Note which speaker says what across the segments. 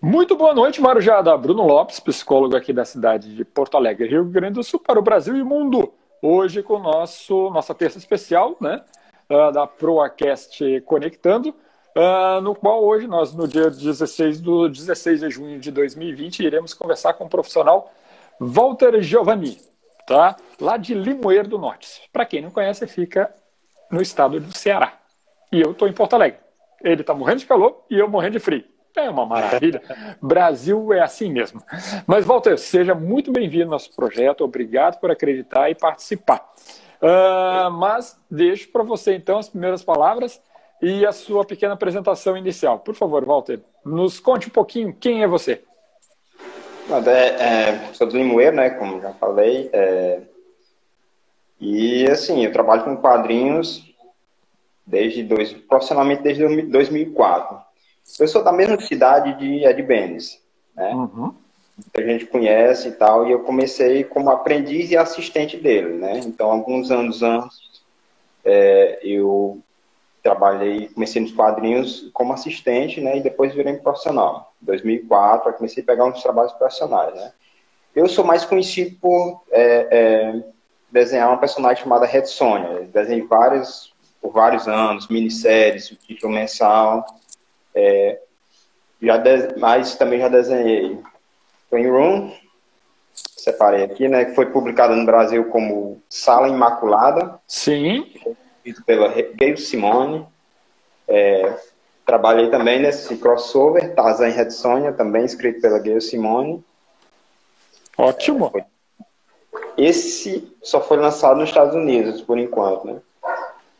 Speaker 1: Muito boa noite, Marujada. Bruno Lopes, psicólogo aqui da cidade de Porto Alegre, Rio Grande do Sul, para o Brasil e mundo. Hoje com nosso nossa terça especial, né, uh, da Proacast Conectando, uh, no qual hoje nós, no dia 16, do, 16 de junho de 2020, iremos conversar com o profissional Walter Giovanni, tá? lá de Limoeiro do Norte. Para quem não conhece, fica no estado do Ceará. E eu estou em Porto Alegre. Ele está morrendo de calor e eu morrendo de frio. É uma maravilha. Brasil é assim mesmo. Mas, Walter, seja muito bem-vindo ao nosso projeto. Obrigado por acreditar e participar. Uh, mas deixo para você, então, as primeiras palavras e a sua pequena apresentação inicial. Por favor, Walter, nos conte um pouquinho quem é você.
Speaker 2: É, é, sou do Limoeiro, né, como já falei. É, e, assim, eu trabalho com quadrinhos desde dois, profissionalmente desde 2004. Eu sou da mesma cidade de Ed Benes, né? Uhum. A gente conhece e tal, e eu comecei como aprendiz e assistente dele, né? Então, alguns anos antes, é, eu trabalhei, comecei nos quadrinhos como assistente, né? E depois virei profissional. Em 2004, eu comecei a pegar uns trabalhos profissionais, né? Eu sou mais conhecido por é, é, desenhar uma personagem chamada Red Sonja. Desenhei vários, por vários anos, minisséries, o título mensal, é, já de, mas também já desenhei Twin Room, separei aqui, né? Que foi publicado no Brasil como Sala Imaculada.
Speaker 1: Sim.
Speaker 2: Escrito pela Gayle Simone. É, trabalhei também nesse crossover, Tarzan Red Sonja, também escrito pela Gayle Simone.
Speaker 1: Ótimo.
Speaker 2: É, esse só foi lançado nos Estados Unidos, por enquanto, né?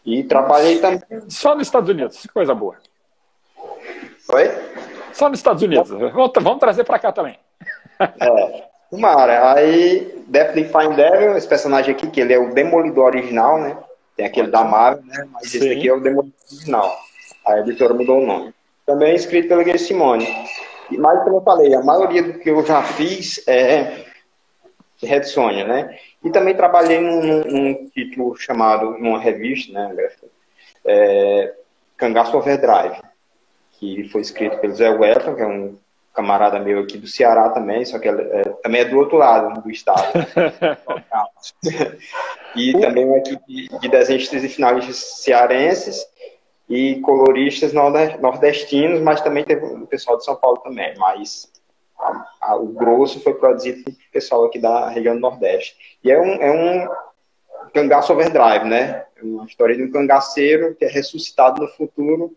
Speaker 2: E trabalhei também.
Speaker 1: Só nos Estados Unidos, coisa boa.
Speaker 2: Oi?
Speaker 1: Só nos Estados Unidos. Vamos, vamos trazer para cá também.
Speaker 2: É. Tomara. Aí, Death Define Devil, esse personagem aqui, que ele é o Demolidor original, né? Tem aquele da Marvel, né? Mas Sim. esse aqui é o Demolidor original. A editora mudou o nome. Também é escrito pelo Gay Simone. Mas, como eu falei, a maioria do que eu já fiz é Red Sonja, né? E também trabalhei num, num, título chamado, numa revista, né? É, Cangaço Overdrive que foi escrito pelo Zé Wellington, que é um camarada meu aqui do Ceará também, só que é, também é do outro lado do estado. e também uma equipe de desenhistas e finalistas cearenses e coloristas nordestinos, mas também teve o pessoal de São Paulo também, mas a, a, o grosso foi produzido pelo pessoal aqui da região do Nordeste. E é um, é um cangaço overdrive, né? É uma história de um cangaceiro que é ressuscitado no futuro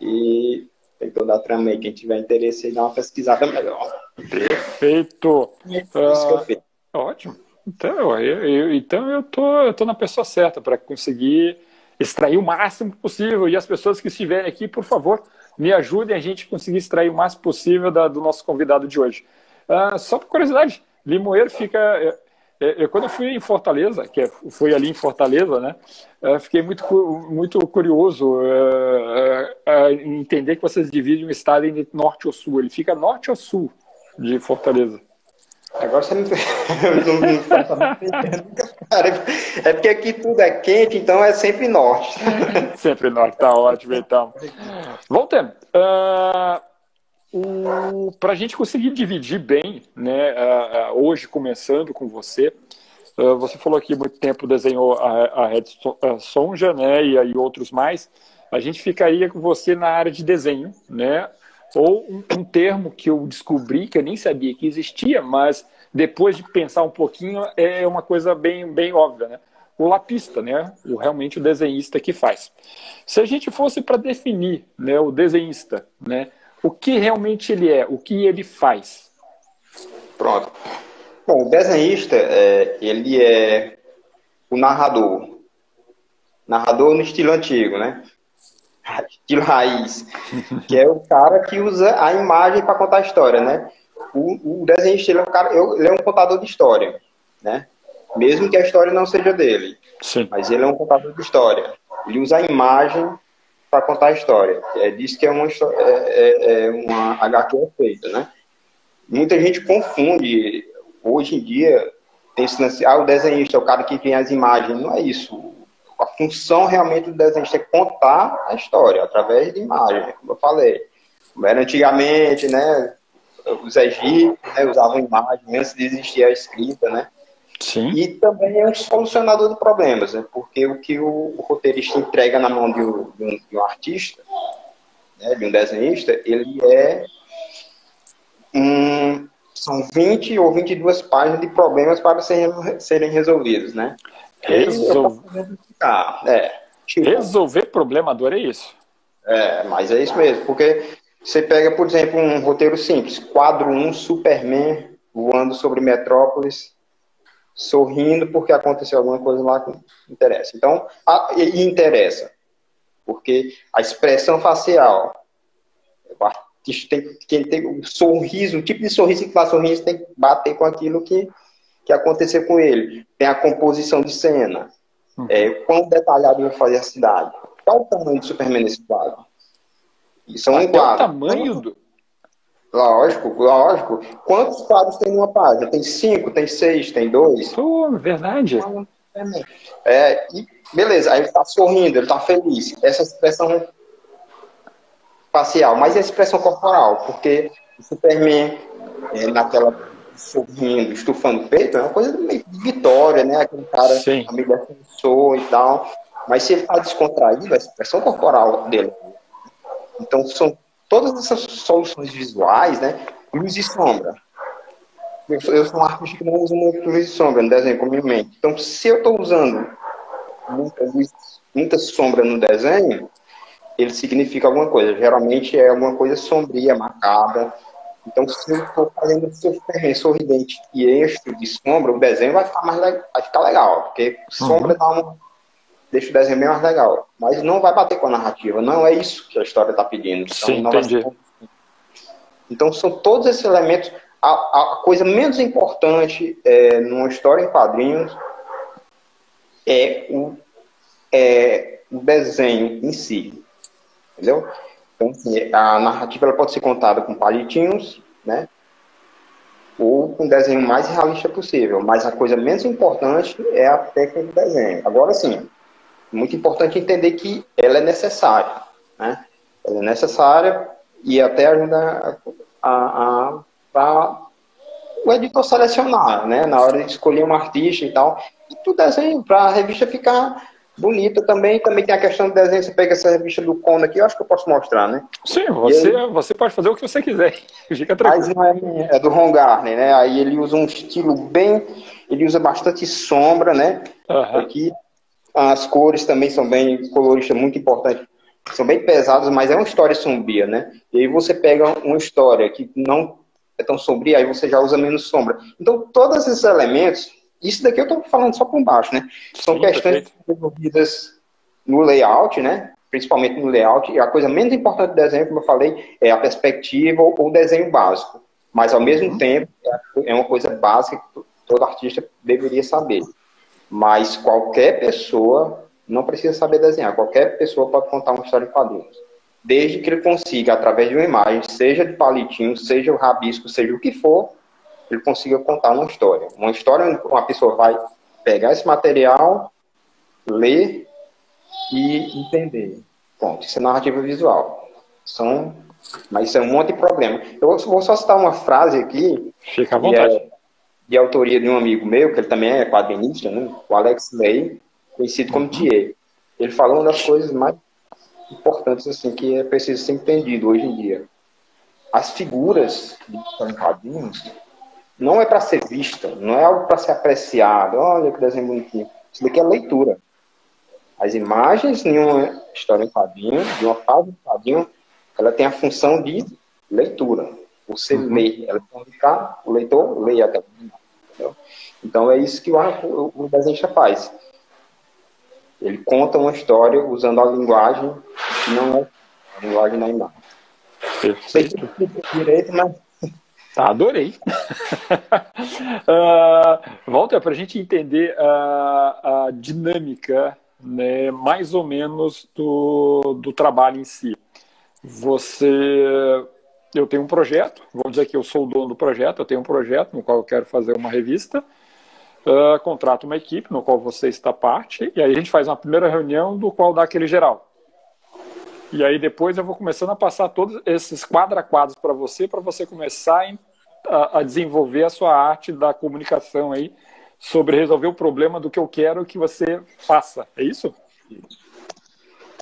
Speaker 2: e tem toda a trama aí. Quem tiver interesse aí, dá uma pesquisada melhor.
Speaker 1: Perfeito.
Speaker 2: É isso que eu fiz.
Speaker 1: Ah, ótimo. Então, eu, eu, então eu tô, eu tô na pessoa certa para conseguir extrair o máximo possível. E as pessoas que estiverem aqui, por favor, me ajudem a gente conseguir extrair o máximo possível da, do nosso convidado de hoje. Uh, só por curiosidade, Limoeiro fica. É, eu, quando eu fui em Fortaleza, que é, fui ali em Fortaleza, né, é, fiquei muito, muito curioso é, em entender que vocês dividem o estado em norte ou sul. Ele fica norte ou sul de Fortaleza?
Speaker 2: Agora você não, É porque aqui tudo é quente, então é sempre norte.
Speaker 1: sempre norte, tá ótimo então. Voltando. Uh, para a gente conseguir dividir bem, né, uh, uh, hoje começando com você, uh, você falou que muito tempo desenhou a, a Red Sonja, né, e aí outros mais, a gente ficaria com você na área de desenho, né, ou um, um, termo que eu descobri que eu nem sabia que existia, mas depois de pensar um pouquinho é uma coisa bem, bem óbvia, né, o lapista, né, o, realmente o desenhista que faz. Se a gente fosse para definir, né, o desenhista, né, o que realmente ele é, o que ele faz.
Speaker 2: Pronto. Bom, o desenhista, é, ele é o narrador. Narrador no estilo antigo, né? Estilo raiz. que é o cara que usa a imagem para contar a história, né? O, o desenhista, ele é, um cara, ele é um contador de história, né? Mesmo que a história não seja dele. Sim. Mas ele é um contador de história. Ele usa a imagem para contar a história. É disso que é uma, é, é, é uma HQ feita, né? Muita gente confunde, hoje em dia, tem esse lance, ah, o desenhista é o cara que tem as imagens. Não é isso. A função realmente do desenhista é contar a história através de imagem, como eu falei. era antigamente, né? Os egípcios né, usavam imagem antes de existir a escrita, né?
Speaker 1: Sim.
Speaker 2: E também é um solucionador de problemas, né? Porque o que o, o roteirista entrega na mão de um, de um, de um artista, né, de um desenhista, ele é um, são 20 ou 22 páginas de problemas para serem, serem resolvidos, né?
Speaker 1: Resol...
Speaker 2: É,
Speaker 1: tipo, Resolver problema, adorei isso.
Speaker 2: É, mas é isso mesmo, porque você pega, por exemplo, um roteiro simples, quadro 1, Superman voando sobre Metrópolis, sorrindo porque aconteceu alguma coisa lá que interessa. Então, a, e interessa, porque a expressão facial, o artista tem, tem, tem um sorriso, o tipo de sorriso que faz sorriso tem que bater com aquilo que, que aconteceu com ele. Tem a composição de cena, uhum. é, quão detalhado vai fazer a cidade. Qual o tamanho do Superman nesse quadro?
Speaker 1: Isso é um quadro. o tamanho do...
Speaker 2: Lógico, lógico. Quantos quadros tem numa página? Tem cinco, tem seis, tem dois?
Speaker 1: Pô, verdade.
Speaker 2: É, e beleza, aí ele tá sorrindo, ele tá feliz. Essa expressão facial, mas a expressão corporal, porque o Superman, é, naquela sorrindo, estufando o peito, é uma coisa meio de vitória, né? Aquele cara, Sim. a defensor e tal. Mas se ele está descontraído, a expressão corporal dele. Então, são todas essas soluções visuais, né? Luz e sombra. Eu sou, eu sou um artista que não usa muito luz e sombra no desenho comumente. Então, se eu estou usando muita luz, muita sombra no desenho, ele significa alguma coisa. Geralmente é alguma coisa sombria, macabra. Então, se eu estou fazendo Superman sorridente e eixo de sombra, o desenho vai ficar mais legal, vai ficar legal, porque sombra uhum. dá uma deixa o desenho bem mais legal. Mas não vai bater com a narrativa, não é isso que a história está pedindo. Então,
Speaker 1: Sim, entendi.
Speaker 2: Ser... Então são todos esses elementos. A, a coisa menos importante é, numa história em quadrinhos é o, é o desenho em si. Entendeu? Então, assim, a narrativa ela pode ser contada com palitinhos, né? Ou com o desenho mais realista possível. Mas a coisa menos importante é a técnica do desenho. Agora, sim, muito importante entender que ela é necessária, né? Ela é necessária e até ajuda a, a, a o editor selecionar, né? Na hora de escolher um artista e tal. E pro desenho, para a revista ficar bonita também. Também tem a questão do desenho. Você pega essa revista do Conan aqui, eu acho que eu posso mostrar, né?
Speaker 1: Sim, você, aí, você pode fazer o que você quiser. Fica tranquilo.
Speaker 2: Mas não é, é do Ron Garner, né? Aí ele usa um estilo bem. Ele usa bastante sombra, né? Uhum. Aqui as cores também são bem colorista muito importante. São bem pesadas, mas é uma história sombria, né? E aí você pega uma história que não é tão sombria, aí você já usa menos sombra. Então, todos esses elementos, isso daqui eu estou falando só por baixo, né? São Sim, questões desenvolvidas no layout, né? Principalmente no layout. E a coisa menos importante do desenho, como eu falei, é a perspectiva ou o desenho básico. Mas, ao mesmo uhum. tempo, é uma coisa básica que todo artista deveria saber. Mas qualquer pessoa não precisa saber desenhar, qualquer pessoa pode contar uma história de quadrinhos. Desde que ele consiga, através de uma imagem, seja de palitinho, seja o rabisco, seja o que for, ele consiga contar uma história. Uma história onde uma pessoa vai pegar esse material, ler e entender. Ponto. Isso é narrativa visual. São, mas isso é um monte de problema. Eu vou só citar uma frase aqui.
Speaker 1: Fica à vontade. É,
Speaker 2: de autoria de um amigo meu, que ele também é quadrinista, né? o Alex Lay, conhecido como Thier. Ele falou uma das coisas mais importantes assim que é preciso ser entendido hoje em dia. As figuras de quadrinhos não é para ser vista, não é algo para ser apreciado. Olha que desenho bonitinho. Isso daqui é leitura. As imagens de uma história em quadrinho, de uma fase de quadrinho, ela tem a função de leitura. Você uhum. lê, ela ficar, o leitor lê até o final. Então é isso que o, o, o desenhista faz. Ele conta uma história usando a linguagem que não é a linguagem da imagem.
Speaker 1: Perfeito. Direito, mas Tá, adorei. uh, Walter, para a gente entender a, a dinâmica, né, mais ou menos, do, do trabalho em si. Você eu tenho um projeto, vamos dizer que eu sou o dono do projeto, eu tenho um projeto no qual eu quero fazer uma revista, uh, contrato uma equipe no qual você está parte, e aí a gente faz uma primeira reunião do qual dá aquele geral. E aí depois eu vou começando a passar todos esses quadra quadros para você, para você começar a, a, desenvolver a sua arte da comunicação aí sobre resolver o problema do que eu quero que você faça. É isso?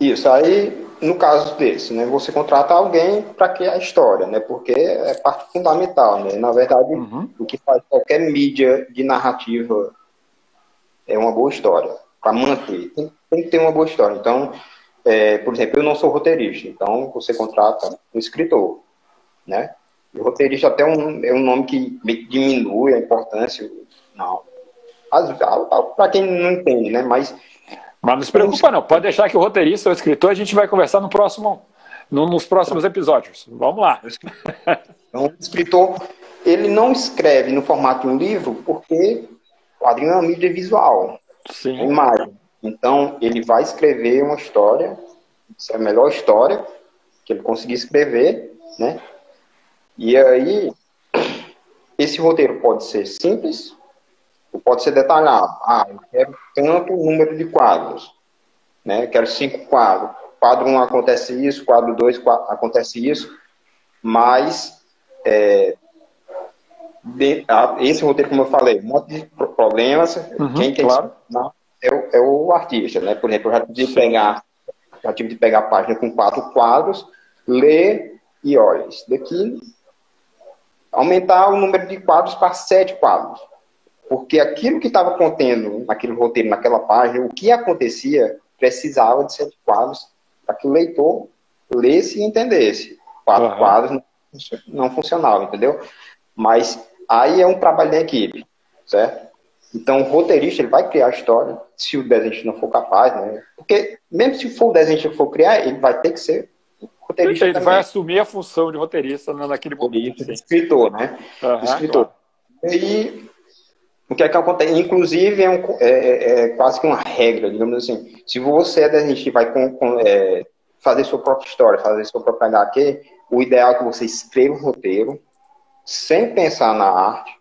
Speaker 2: Isso. Aí, no caso desse, né, você contrata alguém para criar a história, né? Porque é parte fundamental, né? Na verdade, uhum. o que faz qualquer mídia de narrativa é uma boa história para manter. Tem, tem, que ter uma boa história. Então, é, por exemplo, eu não sou roteirista, então você contrata um escritor, né? E o roteirista até um, é um nome que diminui a importância, não. Para quem não entende, né? Mas
Speaker 1: mas não se preocupa não, pode deixar que o roteirista ou o escritor a gente vai conversar no próximo, no, nos próximos episódios. Vamos lá.
Speaker 2: Então, o escritor, ele não escreve no formato de um livro porque o quadrinho é uma mídia visual, Sim. É imagem. Então, ele vai escrever uma história, isso é a melhor história que ele conseguir escrever, né? E aí, esse roteiro pode ser simples, pode ser detalhado. Ah, eu quero tanto número de quadros, né? Quero cinco quadros. Quadro 1 um acontece isso, quadro 2 acontece isso, mas é, de, a, esse roteiro, como eu falei, um monte de problemas, uhum, quem tem claro. que é o, é o artista, né? Por exemplo, eu já tive de pegar, já tive de pegar a página com quatro quadros, ler e olha, isso daqui aumentar o número de quadros para sete quadros. Porque aquilo que estava contendo naquele roteiro, naquela página, o que acontecia, precisava de sete quadros para que o leitor lesse e entendesse. Quatro uhum. quadros não funcionavam, entendeu? Mas aí é um trabalho da equipe, certo? Então, o roteirista ele vai criar a história, se o desenhista não for capaz, né? Porque, mesmo se for o desenhista que for criar, ele vai ter que ser roteirista.
Speaker 1: Ele também. vai assumir a função de roteirista naquele momento.
Speaker 2: Escritor, né? Uhum, escritor. Claro. E o que é que acontece? Inclusive, é, um, é, é, é, quase que uma regra, digamos assim. Se você é desenhista e vai com, com, é, fazer sua própria história, fazer sua própria HQ, o ideal é que você escreva o roteiro, sem pensar na arte,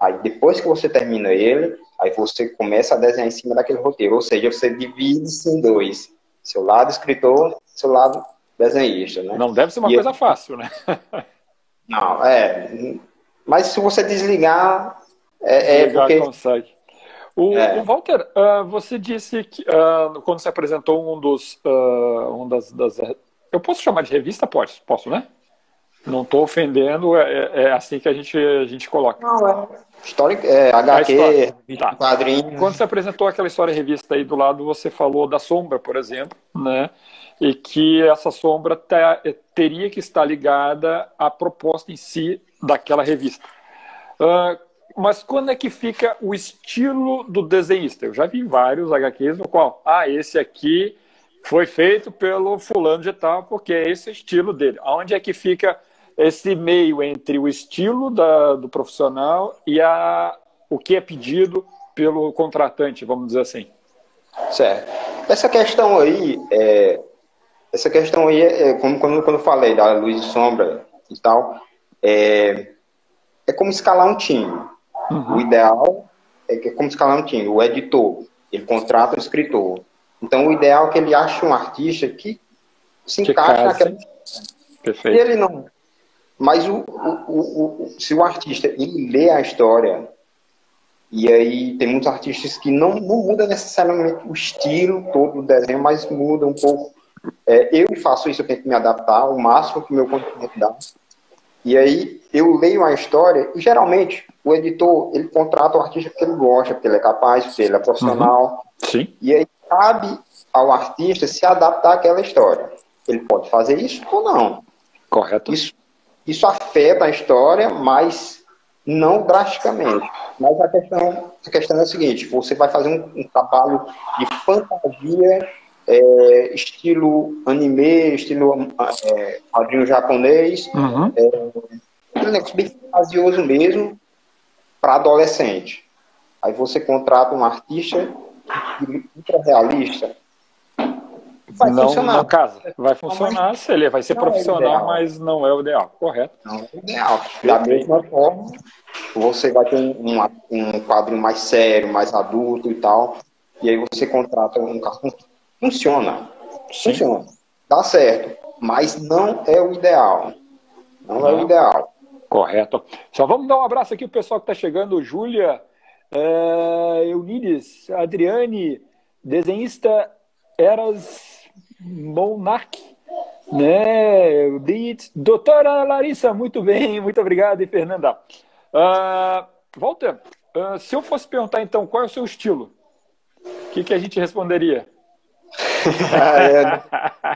Speaker 2: Aí depois que você termina ele, aí você começa a desenhar em cima daquele roteiro. Ou seja, você divide-se em dois. Seu lado escritor, seu lado desenhista, né?
Speaker 1: Não deve ser uma e coisa eu... fácil, né?
Speaker 2: Não, é. Mas se você desligar, é, é porque...
Speaker 1: consegue. O, é. o Walter, uh, você disse que uh, quando você apresentou um dos, uh, um das, das, eu posso chamar de revista, posso, posso, né? Não estou ofendendo, é, é, é, assim que a gente, a gente coloca. Não, é.
Speaker 2: História, é, HQ, tá. quadrinho.
Speaker 1: Quando você apresentou aquela história revista aí do lado, você falou da sombra, por exemplo, né? E que essa sombra te, teria que estar ligada à proposta em si daquela revista. Uh, mas quando é que fica o estilo do desenhista? Eu já vi vários HQs no qual, ah, esse aqui foi feito pelo fulano de tal, porque é esse estilo dele. Aonde é que fica esse meio entre o estilo da, do profissional e a, o que é pedido pelo contratante, vamos dizer assim.
Speaker 2: Certo. Essa questão aí, é, essa questão aí, é, como quando, quando eu falei da luz e sombra e tal, é, é como escalar um time. Uhum. O ideal é que como escalar um time. O editor, ele contrata um escritor. Então, o ideal é que ele ache um artista que se encaixe naquela. Perfeito. E ele não, mas o, o, o, se o artista ele lê a história, e aí tem muitos artistas que não, não muda necessariamente o estilo todo do desenho, mas muda um pouco. É, eu faço isso, eu tento me adaptar o máximo que o meu conhecimento dá. E aí eu leio a história e geralmente o editor ele contrata o artista porque ele gosta, porque ele é capaz, porque ele é profissional.
Speaker 1: Uhum. Sim.
Speaker 2: E aí cabe ao artista se adaptar àquela história. Ele pode fazer isso ou não.
Speaker 1: Correto.
Speaker 2: Isso isso afeta a história, mas não drasticamente. Mas a questão, a questão é a seguinte: você vai fazer um, um trabalho de fantasia, é, estilo anime, estilo é, quadrinho japonês, uhum. é, um negócio bem fantasioso mesmo, para adolescente. Aí você contrata um artista ultra realista,
Speaker 1: vai não, funcionar. Não casa. Vai funcionar, se ele vai ser não é profissional, é mas não é o ideal, correto?
Speaker 2: Não é o ideal. Da mesma forma, você vai ter um, um quadrinho mais sério, mais adulto e tal, e aí você contrata um cartão. Funciona. Sim. Funciona. dá certo, mas não é o ideal. Não, não. é o ideal.
Speaker 1: Correto. Só vamos dar um abraço aqui pro pessoal que está chegando, Júlia, é, Eunides, Adriane, desenhista Eras Monark, né? Doutora Larissa, muito bem, muito obrigado, e Fernanda. Uh, Walter, uh, se eu fosse perguntar então qual é o seu estilo, o que, que a gente responderia?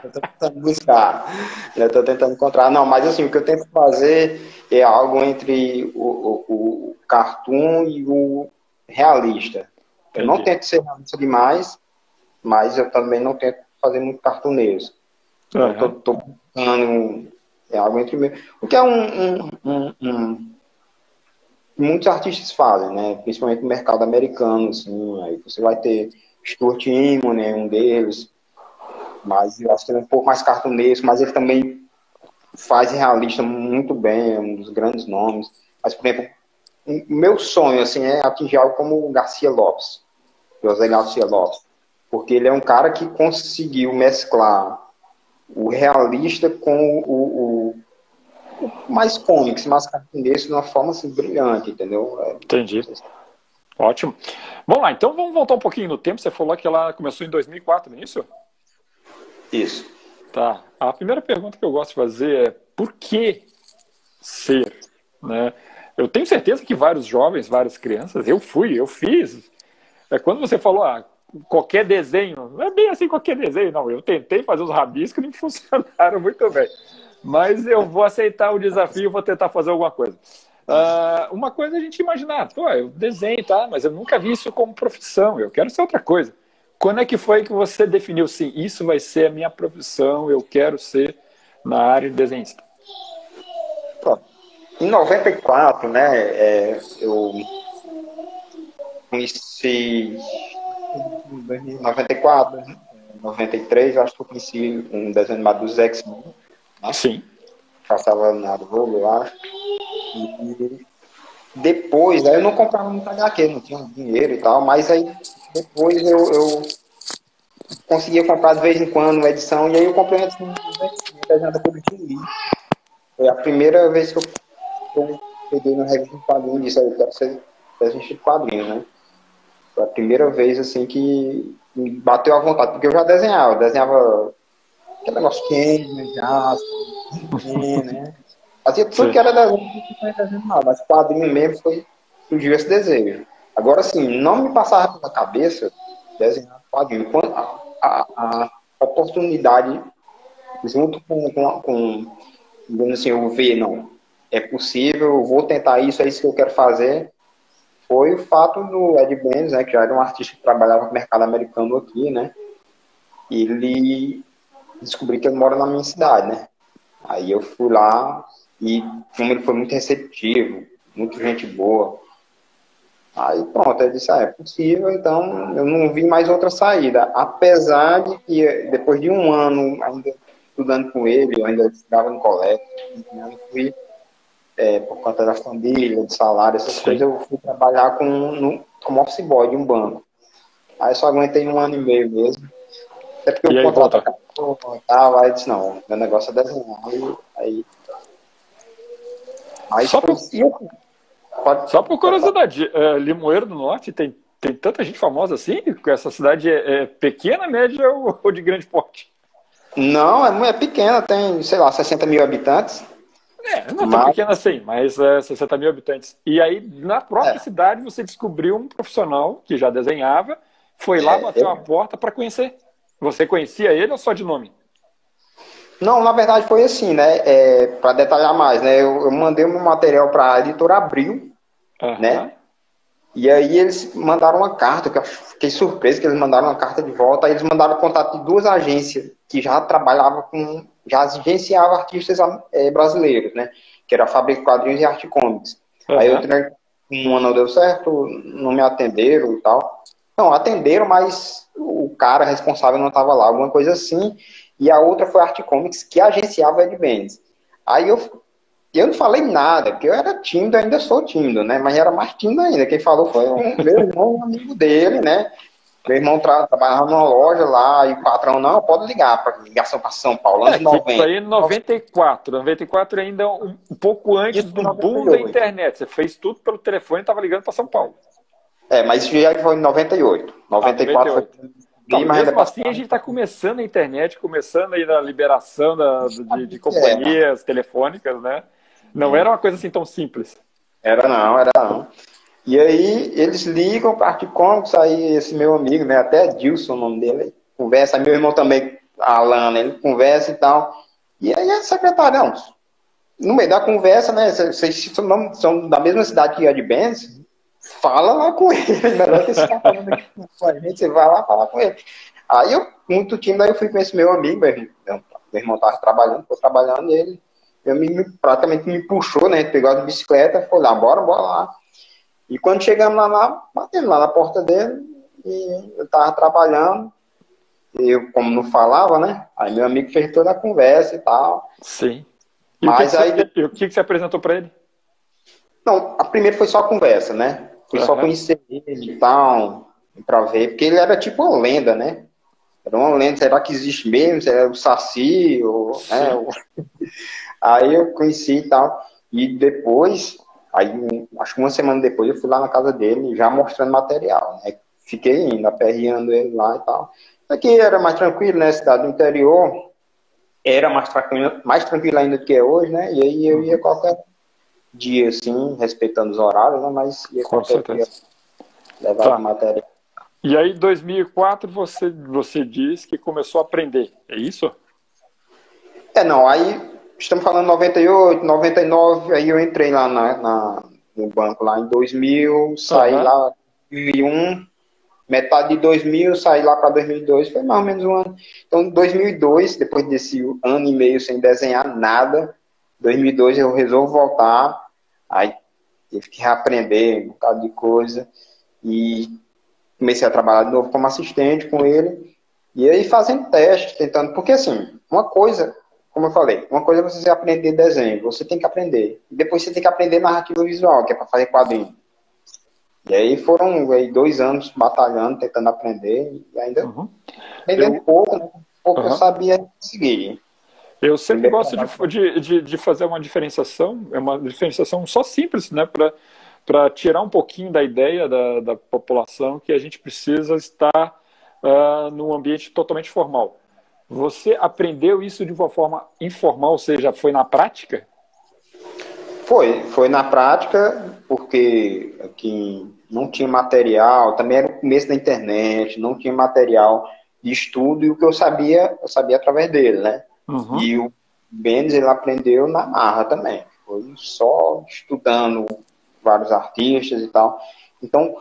Speaker 2: Eu tô tentando buscar, eu tô tentando encontrar. Não, mas assim, o que eu tento fazer é algo entre o, o, o cartoon e o realista. Eu Entendi. não tento ser realista demais, mas eu também não tento fazer muito cartunesco. Uhum. Eu tô, tô buscando é algo entre meio. O que é um, um, um, um, muitos artistas fazem, né? Principalmente no mercado americano, assim, aí você vai ter Stuart Immonen, um deles, mas eu acho que ele é um pouco mais cartunesco, mas ele também faz realista muito bem, é um dos grandes nomes. Mas, por exemplo, o meu sonho assim é atingir algo como o Garcia Lopes, José Garcia Lopes, porque ele é um cara que conseguiu mesclar o realista com o, o, o mais cômics, mais cartunesco de uma forma assim, brilhante, entendeu?
Speaker 1: É, Entendi. Ótimo. Vamos lá, então vamos voltar um pouquinho no tempo. Você falou que ela começou em 2004, não é isso?
Speaker 2: Isso.
Speaker 1: Tá. A primeira pergunta que eu gosto de fazer é por que ser? Né? Eu tenho certeza que vários jovens, várias crianças, eu fui, eu fiz. É quando você falou, ah, qualquer desenho, não é bem assim qualquer desenho, não. Eu tentei fazer os rabiscos e não funcionaram muito bem. Mas eu vou aceitar o desafio, vou tentar fazer alguma coisa. Uh, uma coisa é a gente imaginar, pô, eu desenho, tá? Mas eu nunca vi isso como profissão, eu quero ser outra coisa. Quando é que foi que você definiu, sim, isso vai ser a minha profissão, eu quero ser na área de desenhista?
Speaker 2: Em 94, né, é, eu conheci em 94, 93, eu acho que eu conheci um desenho animado dos X-Men.
Speaker 1: Né? Sim.
Speaker 2: Passava na Globo, eu acho. E depois, aí eu não comprava muito HQ, não tinha dinheiro e tal, mas aí depois eu, eu conseguia comprar de vez em quando uma edição, e aí eu comprei uma edição desenhada por Jim Foi a primeira vez que eu, eu peguei no revista de quadrinho e disse, eu quero ser desenhista de quadrinhos, né? Foi a primeira vez, assim, que me bateu a vontade, porque eu já desenhava, eu desenhava aquele negócio quente, de né? Fazia tudo que era desenho, não desenho nada, mas quadrinho mesmo foi, surgiu esse desejo. Agora, sim, não me passava pela cabeça desenhar quadrinho. Quando a, a, oportunidade, junto com, com, com digamos assim, eu ver, não, é possível, vou tentar isso, é isso que eu quero fazer, foi o fato do Ed Benz, né, que já era um artista que trabalhava no mercado americano aqui, né, ele descobri que ele mora na minha cidade, né, aí eu fui lá e como ele foi muito receptivo, muito gente boa, aí pronto, eu disse, ah, é possível, então eu não vi mais outra saída, apesar de que depois de um ano ainda estudando com ele, eu ainda estudava no colégio, eu fui é, por conta da família, de salário, essas Sim. coisas, eu fui trabalhar com, no, como office boy de um banco. Aí só aguentei um ano e meio mesmo. Até porque e acabou tal, aí disse, não, meu negócio é desenhar. Aí, aí...
Speaker 1: Aí só, por, pode, só por curiosidade, é, Limoeiro do Norte tem, tem tanta gente famosa assim? Essa cidade é, é pequena, média ou, ou, de grande porte?
Speaker 2: Não, é, é pequena, tem, sei lá, 60 mil habitantes.
Speaker 1: É, não é tão pequena assim, mas é 60 mil habitantes. E aí, na própria é. cidade, você descobriu um profissional que já desenhava, foi lá, é, bateu a porta para conhecer. Você conhecia ele ou só de nome?
Speaker 2: Não, na verdade foi assim, né? É, para detalhar mais, né? Eu, eu mandei meu material para a editora Abril, uhum. né? E aí eles mandaram uma carta, que eu fiquei surpreso que eles mandaram uma carta de volta, aí eles mandaram o contato de duas agências que já trabalhavam com já agenciava artistas é, brasileiros, né? Que era a Fábrica de Quadrinhos e Arte Comics. Uhum. Aí eu uma não deu certo, não me atenderam e tal. Não, atenderam, mas o cara responsável não estava lá, alguma coisa assim. E a outra foi a Arte Comics, que agenciava Ed Benz. Aí eu, eu não falei nada, porque eu era tímido, ainda sou tímido, né? Mas era mais tímido ainda. Quem falou foi um meu irmão, um amigo dele, né? Meu irmão tra trabalhava numa loja lá e o patrão, não, pode ligar para ligação para São Paulo,
Speaker 1: anos é, 90. Isso aí é 94. 94 ainda um, um pouco antes do 98. boom da internet. Você fez tudo pelo telefone e estava ligando para São Paulo.
Speaker 2: É, mas isso já foi em 98. 94 ah, 98. foi.
Speaker 1: Então, mesmo assim, a gente está começando a internet, começando aí na liberação da, de, de companhias é. telefônicas, né? Não era uma coisa assim tão simples.
Speaker 2: Era não, era não. E aí eles ligam para Articônicos, aí esse meu amigo, né, até Dilson, o nome dele, conversa, meu irmão também, Alan, ele conversa e tal. E aí a secretária, no meio da conversa, né, vocês são, são da mesma cidade que a de Benz, fala lá com ele, melhor que você tá falando aqui com a gente, você vai lá falar com ele. Aí eu, muito tímido, aí eu fui com esse meu amigo, meu irmão, meu irmão tava trabalhando, foi trabalhando, e ele, meu amigo praticamente me puxou, né, pegou a bicicleta, foi lá, bora, bora lá. E quando chegamos lá, lá batemos lá na porta dele, e eu tava trabalhando, e eu, como não falava, né? Aí meu amigo fez toda a conversa e tal.
Speaker 1: Sim. E Mas o que aí. Você, e o que, que você apresentou para ele?
Speaker 2: Não, a primeira foi só a conversa, né? Foi uhum. só conhecer ele e tal, pra ver, porque ele era tipo uma lenda, né? Era uma lenda, será que existe mesmo? Será o Saci? Ou, né? Aí eu conheci e tal. E depois, Aí, acho que uma semana depois, eu fui lá na casa dele, já mostrando material, né? Fiquei indo, aperreando ele lá e tal. Aqui era mais tranquilo, né? Cidade do interior, era mais tranquilo, mais tranquilo ainda do que é hoje, né? E aí eu ia qualquer dia, assim, respeitando os horários, né? Mas ia
Speaker 1: Com certeza. levar tá. material. E aí, em 2004, você, você diz que começou a aprender, é isso?
Speaker 2: É, não, aí estamos falando 98, 99, aí eu entrei lá na, na no banco lá em 2000, saí uhum. lá em 2001, metade de 2000, saí lá para 2002, foi mais ou menos um ano. Então, 2002, depois desse ano e meio sem desenhar nada, 2002 eu resolvo voltar, aí tive que reaprender um bocado de coisa e comecei a trabalhar de novo como assistente com ele e aí fazendo testes, tentando, porque assim, uma coisa como eu falei, uma coisa é você aprender desenho, você tem que aprender. Depois você tem que aprender narrativa visual, que é para fazer quadrinho. E aí foram aí, dois anos batalhando, tentando aprender, e ainda uhum. aprendendo eu... pouco, né? pouco uhum. eu sabia seguir.
Speaker 1: Eu sempre gosto de, de, de, fazer uma diferenciação, é uma diferenciação só simples, né, para tirar um pouquinho da ideia da, da população que a gente precisa estar uh, num ambiente totalmente formal. Você aprendeu isso de uma forma informal, ou seja, foi na prática?
Speaker 2: Foi, foi na prática, porque aqui não tinha material, também era o começo da internet, não tinha material de estudo, e o que eu sabia, eu sabia através dele, né? Uhum. E o Benes, ele aprendeu na marra também, foi só estudando vários artistas e tal. Então,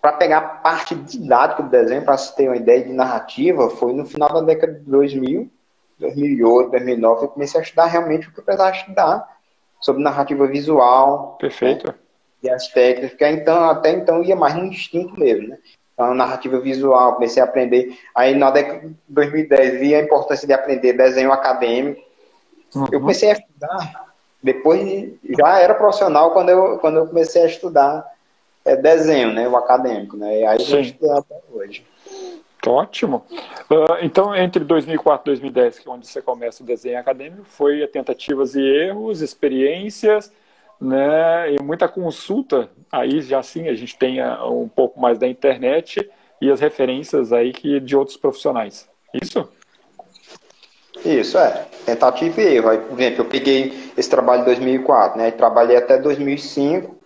Speaker 2: para pegar a parte didática do desenho, para se ter uma ideia de narrativa, foi no final da década de 2000, 2008, 2009, eu comecei a estudar realmente o que eu precisava estudar sobre narrativa visual.
Speaker 1: Perfeito.
Speaker 2: Né, e as técnicas, porque então, até então ia mais no instinto mesmo, né? Então, narrativa visual, comecei a aprender. Aí na década de 2010 vi a importância de aprender desenho acadêmico. Uhum. Eu comecei a estudar, depois já era profissional quando eu, quando eu comecei a estudar é, desenho, né? O acadêmico, né? E aí Sim. gente tem até hoje.
Speaker 1: Ótimo. Uh, então, entre 2004 e 2010, que é onde você começa o desenho acadêmico, foi tentativas e erros, experiências, né, e muita consulta. Aí já sim a gente tem ah, um pouco mais da internet e as referências aí que de outros profissionais. Isso?
Speaker 2: Isso, é. Tentativa e erro. Aí, por exemplo, eu peguei esse trabalho em 2004, né? Trabalhei até 2005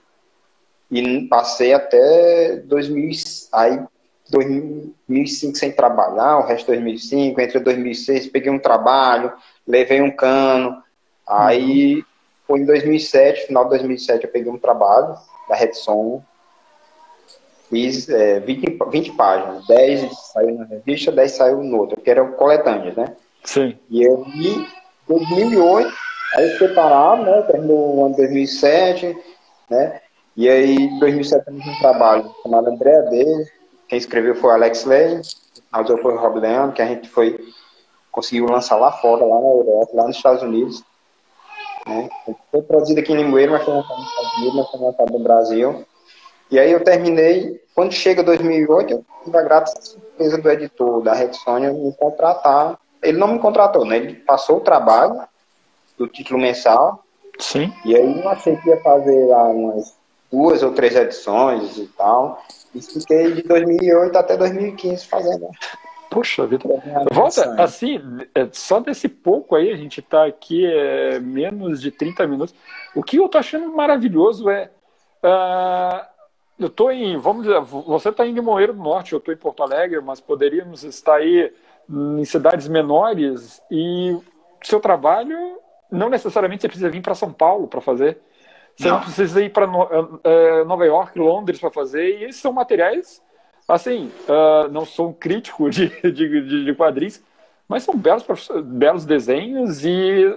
Speaker 2: e passei até 2000, aí 2005 sem trabalhar, o resto de 2005, entre 2006 peguei um trabalho, levei um cano, aí uhum. Foi em 2007, final de 2007 eu peguei um trabalho da Redson, fiz é, 20, 20 páginas, 10 saiu na revista, 10 saiu no outro, que era coletânea, né?
Speaker 1: Sim.
Speaker 2: E eu em 2008, aí eu fiquei parado, né, terminou o ano 2007, né, e aí, em 2007, temos um trabalho chamado Andréa D. Quem escreveu foi Alex Lane, o autor foi Rob Leon, que a gente foi conseguiu lançar lá fora, lá na Europa, lá nos Estados Unidos. Né? Foi produzido aqui em Limoeiro, mas foi lançado nos Estados Unidos, mas foi lançado no Brasil. E aí eu terminei, quando chega 2008, eu tive a grata surpresa do editor da Red Sônia me contratar. Ele não me contratou, né? Ele passou o trabalho do título mensal.
Speaker 1: Sim.
Speaker 2: E aí eu achei que ia fazer lá umas duas ou três edições e tal. E fiquei de 2008 até 2015 fazendo.
Speaker 1: Puxa vida. Volta, assim, é, só desse pouco aí, a gente está aqui é, menos de 30 minutos. O que eu tô achando maravilhoso é. Uh, eu tô em. Vamos dizer, você está em Limoeiro do Norte, eu estou em Porto Alegre, mas poderíamos estar aí em cidades menores e seu trabalho não necessariamente você precisa vir para São Paulo para fazer. Você não, não precisa ir para uh, Nova York, Londres para fazer. E esses são materiais, assim, uh, não sou um crítico de, de, de quadris, mas são belos, belos desenhos e,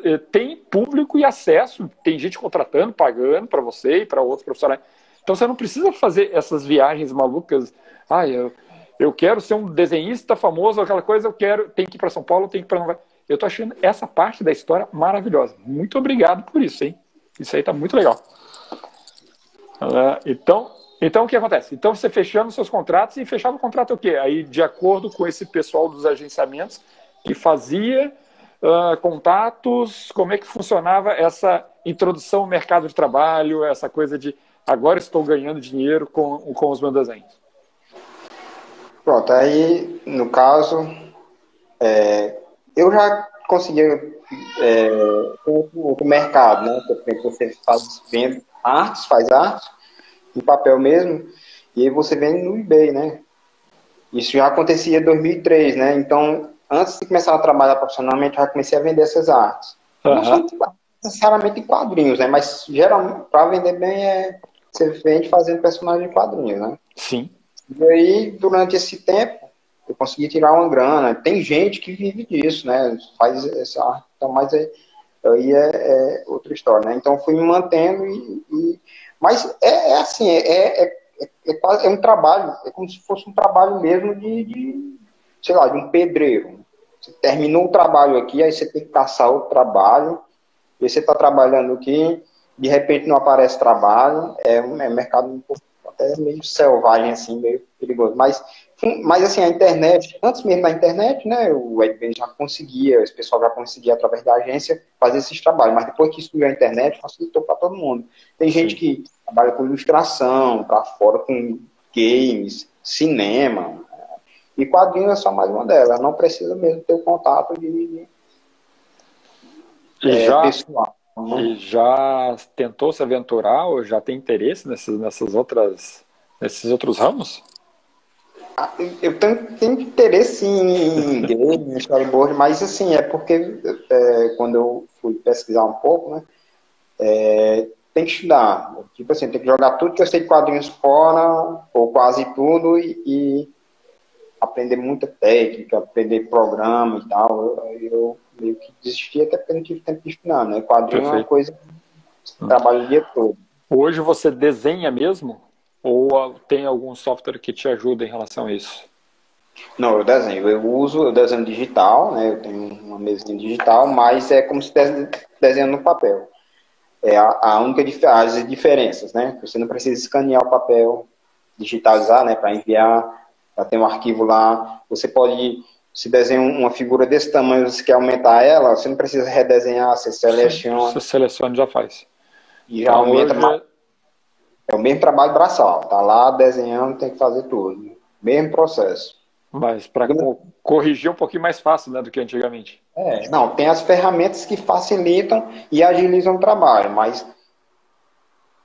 Speaker 1: e, tem público e acesso. Tem gente contratando, pagando para você e para outros profissionais. Então você não precisa fazer essas viagens malucas. Ah, eu, eu quero ser um desenhista famoso, aquela coisa, eu quero, tem que ir para São Paulo, tem que ir para Nova. Eu tô achando essa parte da história maravilhosa. Muito obrigado por isso, hein? Isso aí tá muito legal. Uh, então, então o que acontece? Então você fechando seus contratos e fechava o contrato o quê? Aí de acordo com esse pessoal dos agenciamentos que fazia uh, contatos, como é que funcionava essa introdução ao mercado de trabalho, essa coisa de agora estou ganhando dinheiro com, com os meus desenhos.
Speaker 2: Pronto, aí no caso é, eu já conseguia é, o, o, mercado, né? Você faz vende artes, faz arte, em papel mesmo, e aí você vende no eBay, né? Isso já acontecia em 2003, né? Então, antes de começar a trabalhar profissionalmente, eu já comecei a vender essas artes. Uhum. Não são necessariamente em quadrinhos, né? Mas geralmente, para vender bem, é, você vende fazendo personagem em quadrinhos, né?
Speaker 1: Sim.
Speaker 2: E aí, durante esse tempo, eu consegui tirar uma grana. Tem gente que vive disso, né? Faz essa arte. Então, mas é, aí é, é, outra história, né? Então, fui me mantendo e... e mas é, é assim, é, é, é, é um trabalho, é como se fosse um trabalho mesmo de, de sei lá, de um pedreiro. Você terminou o trabalho aqui, aí você tem que caçar outro trabalho, e você está trabalhando aqui, de repente não aparece trabalho, é um é mercado um pouco até meio selvagem, assim, meio perigoso. Mas mas assim, a internet, antes mesmo da internet, né, o Edben já conseguia, esse pessoal já conseguia, através da agência, fazer esses trabalhos. Mas depois que surgiu a internet, facilitou para todo mundo. Tem Sim. gente que trabalha com ilustração, para fora com games, cinema. E quadrinho é só mais uma delas. Não precisa mesmo ter o contato de,
Speaker 1: de é, já, pessoal. Né? E já tentou se aventurar ou já tem interesse nessas, nessas outras, nesses outros ramos?
Speaker 2: Eu tenho, tenho interesse em game, em storyboard, mas assim, é porque é, quando eu fui pesquisar um pouco, né, é, tem que estudar. Tipo assim, tem que jogar tudo que eu sei de quadrinhos fora, ou quase tudo, e, e aprender muita técnica, aprender programa e tal. Eu, eu meio que desisti até porque não tive tempo de estudar, né? Quadrinho Perfeito. é uma coisa que você trabalha o dia todo.
Speaker 1: Hoje você desenha mesmo? Ou tem algum software que te ajuda em relação a isso?
Speaker 2: Não, eu desenho. Eu uso o desenho digital, né? Eu tenho uma mesinha digital, mas é como se desenhando no papel. É a, a única as diferenças, né? Você não precisa escanear o papel, digitalizar, né? Para enviar, já tem um arquivo lá. Você pode, se desenha uma figura desse tamanho, você quer aumentar ela, você não precisa redesenhar, você seleciona.
Speaker 1: Você seleciona e já faz.
Speaker 2: E já então, aumenta mais é o mesmo trabalho braçal. Tá lá desenhando, tem que fazer tudo. Mesmo processo.
Speaker 1: Mas para corrigir é um pouquinho mais fácil né, do que antigamente.
Speaker 2: É, não, tem as ferramentas que facilitam e agilizam o trabalho, mas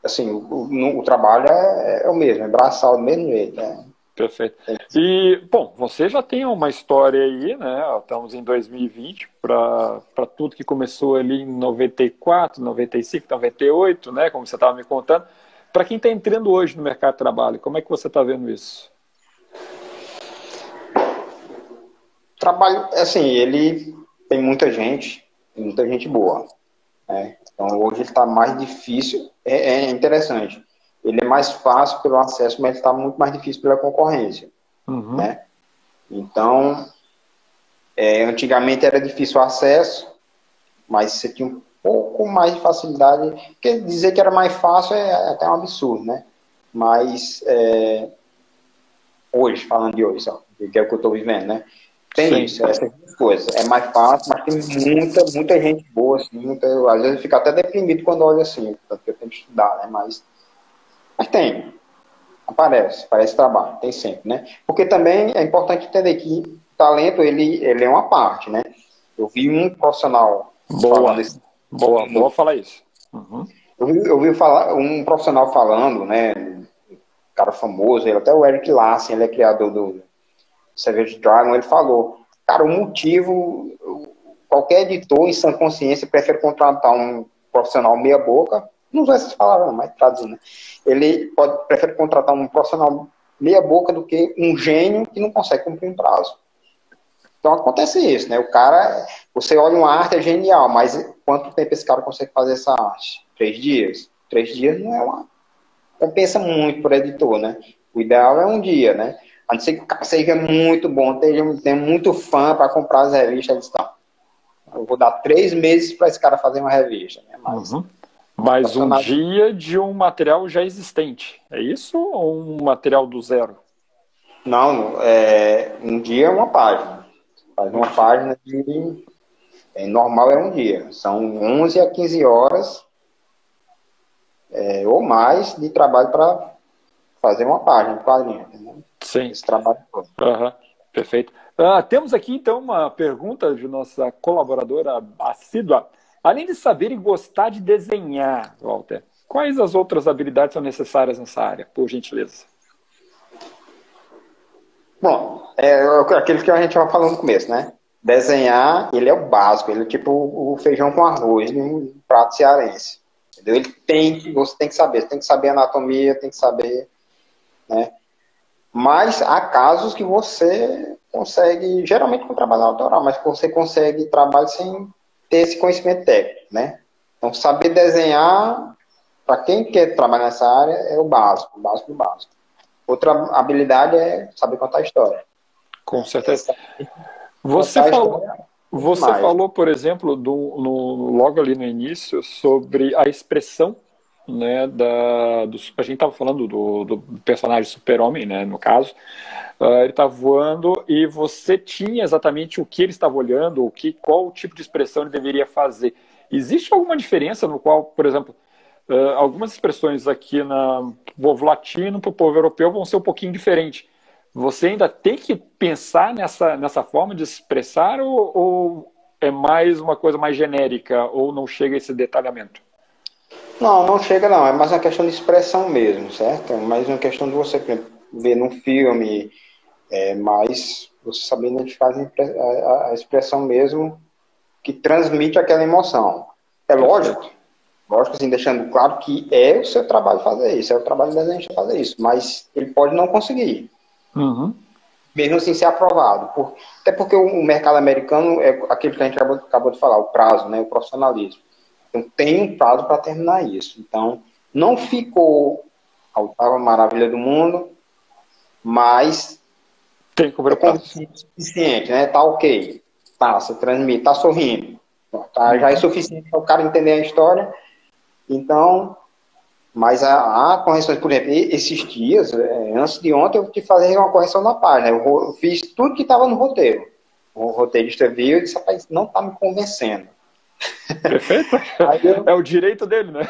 Speaker 2: assim, o, o trabalho é, é, o mesmo, é braçal do mesmo jeito. É.
Speaker 1: Perfeito. E, bom, você já tem uma história aí, né? Estamos em 2020 para tudo que começou ali em 94, 95, 98, né? Como você estava me contando. Para quem está entrando hoje no mercado de trabalho, como é que você está vendo isso?
Speaker 2: Trabalho, assim, ele tem muita gente, tem muita gente boa. Né? Então hoje está mais difícil, é, é, interessante. Ele é mais fácil pelo acesso, mas está muito mais difícil pela concorrência. Uhum. Né? Então, é, antigamente era difícil o acesso, mas você tinha um pouco mais de facilidade. Porque dizer que era mais fácil é até um absurdo, né? Mas é, hoje, falando de hoje, só, que é o que eu estou vivendo, né? Tem Sim. isso, essas duas coisas. É mais fácil, mas tem muita, muita gente boa, assim, muita, às vezes fica até deprimido quando olha assim, porque eu tenho que estudar, né? Mas, mas tem. Aparece, aparece trabalho, tem sempre, né? Porque também é importante entender que talento, ele, ele é uma parte, né? Eu vi um profissional
Speaker 1: Boa, desse, boa, boa falar isso. Uhum.
Speaker 2: Eu, vi, eu vi falar, um profissional falando, né? Um cara famoso, ele, até o Eric Larsen, ele é criador do Savage Dragon, ele falou, cara, o motivo, qualquer editor em sã consciência prefere contratar um profissional meia boca, não usa essas palavras, mas traduzindo, né? ele pode, prefere contratar um profissional meia boca do que um gênio que não consegue cumprir um prazo. Então acontece isso, né? O cara, você olha uma arte, é genial, mas quanto tempo esse cara consegue fazer essa arte? Três dias? Três dias não é uma. Compensa muito para editor, né? O ideal é um dia, né? A não ser que o cara seja muito bom, tenha, tenha muito fã para comprar as revistas, eles estão. Eu vou dar três meses para esse cara fazer uma revista, né?
Speaker 1: Mas, uhum. Mas um dia de um material já existente, é isso? Ou um material do zero?
Speaker 2: Não, é, um dia é uma página. Faz uma página de. É, normal é um dia. São 11 a 15 horas é, ou mais de trabalho para fazer uma página de quadrinho. Entendeu?
Speaker 1: Sim.
Speaker 2: Esse trabalho todo.
Speaker 1: Uhum. Perfeito. Uh, temos aqui então uma pergunta de nossa colaboradora assídua. Além de saber e gostar de desenhar, Walter, quais as outras habilidades são necessárias nessa área, por gentileza?
Speaker 2: Bom, é aquele que a gente estava falando no começo, né? Desenhar, ele é o básico, ele é tipo o feijão com arroz um prato cearense. Entendeu? Ele tem você tem que saber, tem que saber anatomia, tem que saber, né? Mas há casos que você consegue, geralmente com trabalho autoral, mas você consegue trabalho sem ter esse conhecimento técnico, né? Então, saber desenhar, para quem quer trabalhar nessa área, é o básico, o básico do básico. Outra habilidade é saber contar história.
Speaker 1: Com certeza. Você falou, você falou, por exemplo, do, no, logo ali no início, sobre a expressão né, da, do, a gente estava falando do, do personagem super-homem, né, no caso, uh, ele estava voando e você tinha exatamente o que ele estava olhando, o que, qual tipo de expressão ele deveria fazer. Existe alguma diferença no qual, por exemplo, Uh, algumas expressões aqui na povo latino para o povo europeu vão ser um pouquinho diferentes. Você ainda tem que pensar nessa, nessa forma de expressar ou, ou é mais uma coisa mais genérica ou não chega a esse detalhamento?
Speaker 2: Não, não chega não. É mais uma questão de expressão mesmo, certo? É mais uma questão de você ver num filme, é, mais você saber identificar a expressão mesmo que transmite aquela emoção. É lógico Lógico, assim, deixando claro que é o seu trabalho fazer isso, é o trabalho do desenhista fazer isso, mas ele pode não conseguir.
Speaker 1: Uhum.
Speaker 2: Mesmo assim ser aprovado. Por, até porque o, mercado americano é aquele que a gente acabou, acabou de falar, o prazo, né, o profissionalismo. Então tem um prazo para terminar isso. Então, não ficou a oitava maravilha do mundo, mas
Speaker 1: tem que
Speaker 2: é suficiente, né? Tá ok. Tá, você transmite, tá sorrindo. Tá, já é suficiente para o cara entender a história então, mas há, há correções, por exemplo, esses dias, é, antes de ontem, eu tive que fazer uma correção na página. Eu fiz tudo que estava no roteiro. O roteirista viu e disse, rapaz, não está me convencendo.
Speaker 1: Perfeito. Eu, é o direito dele, né?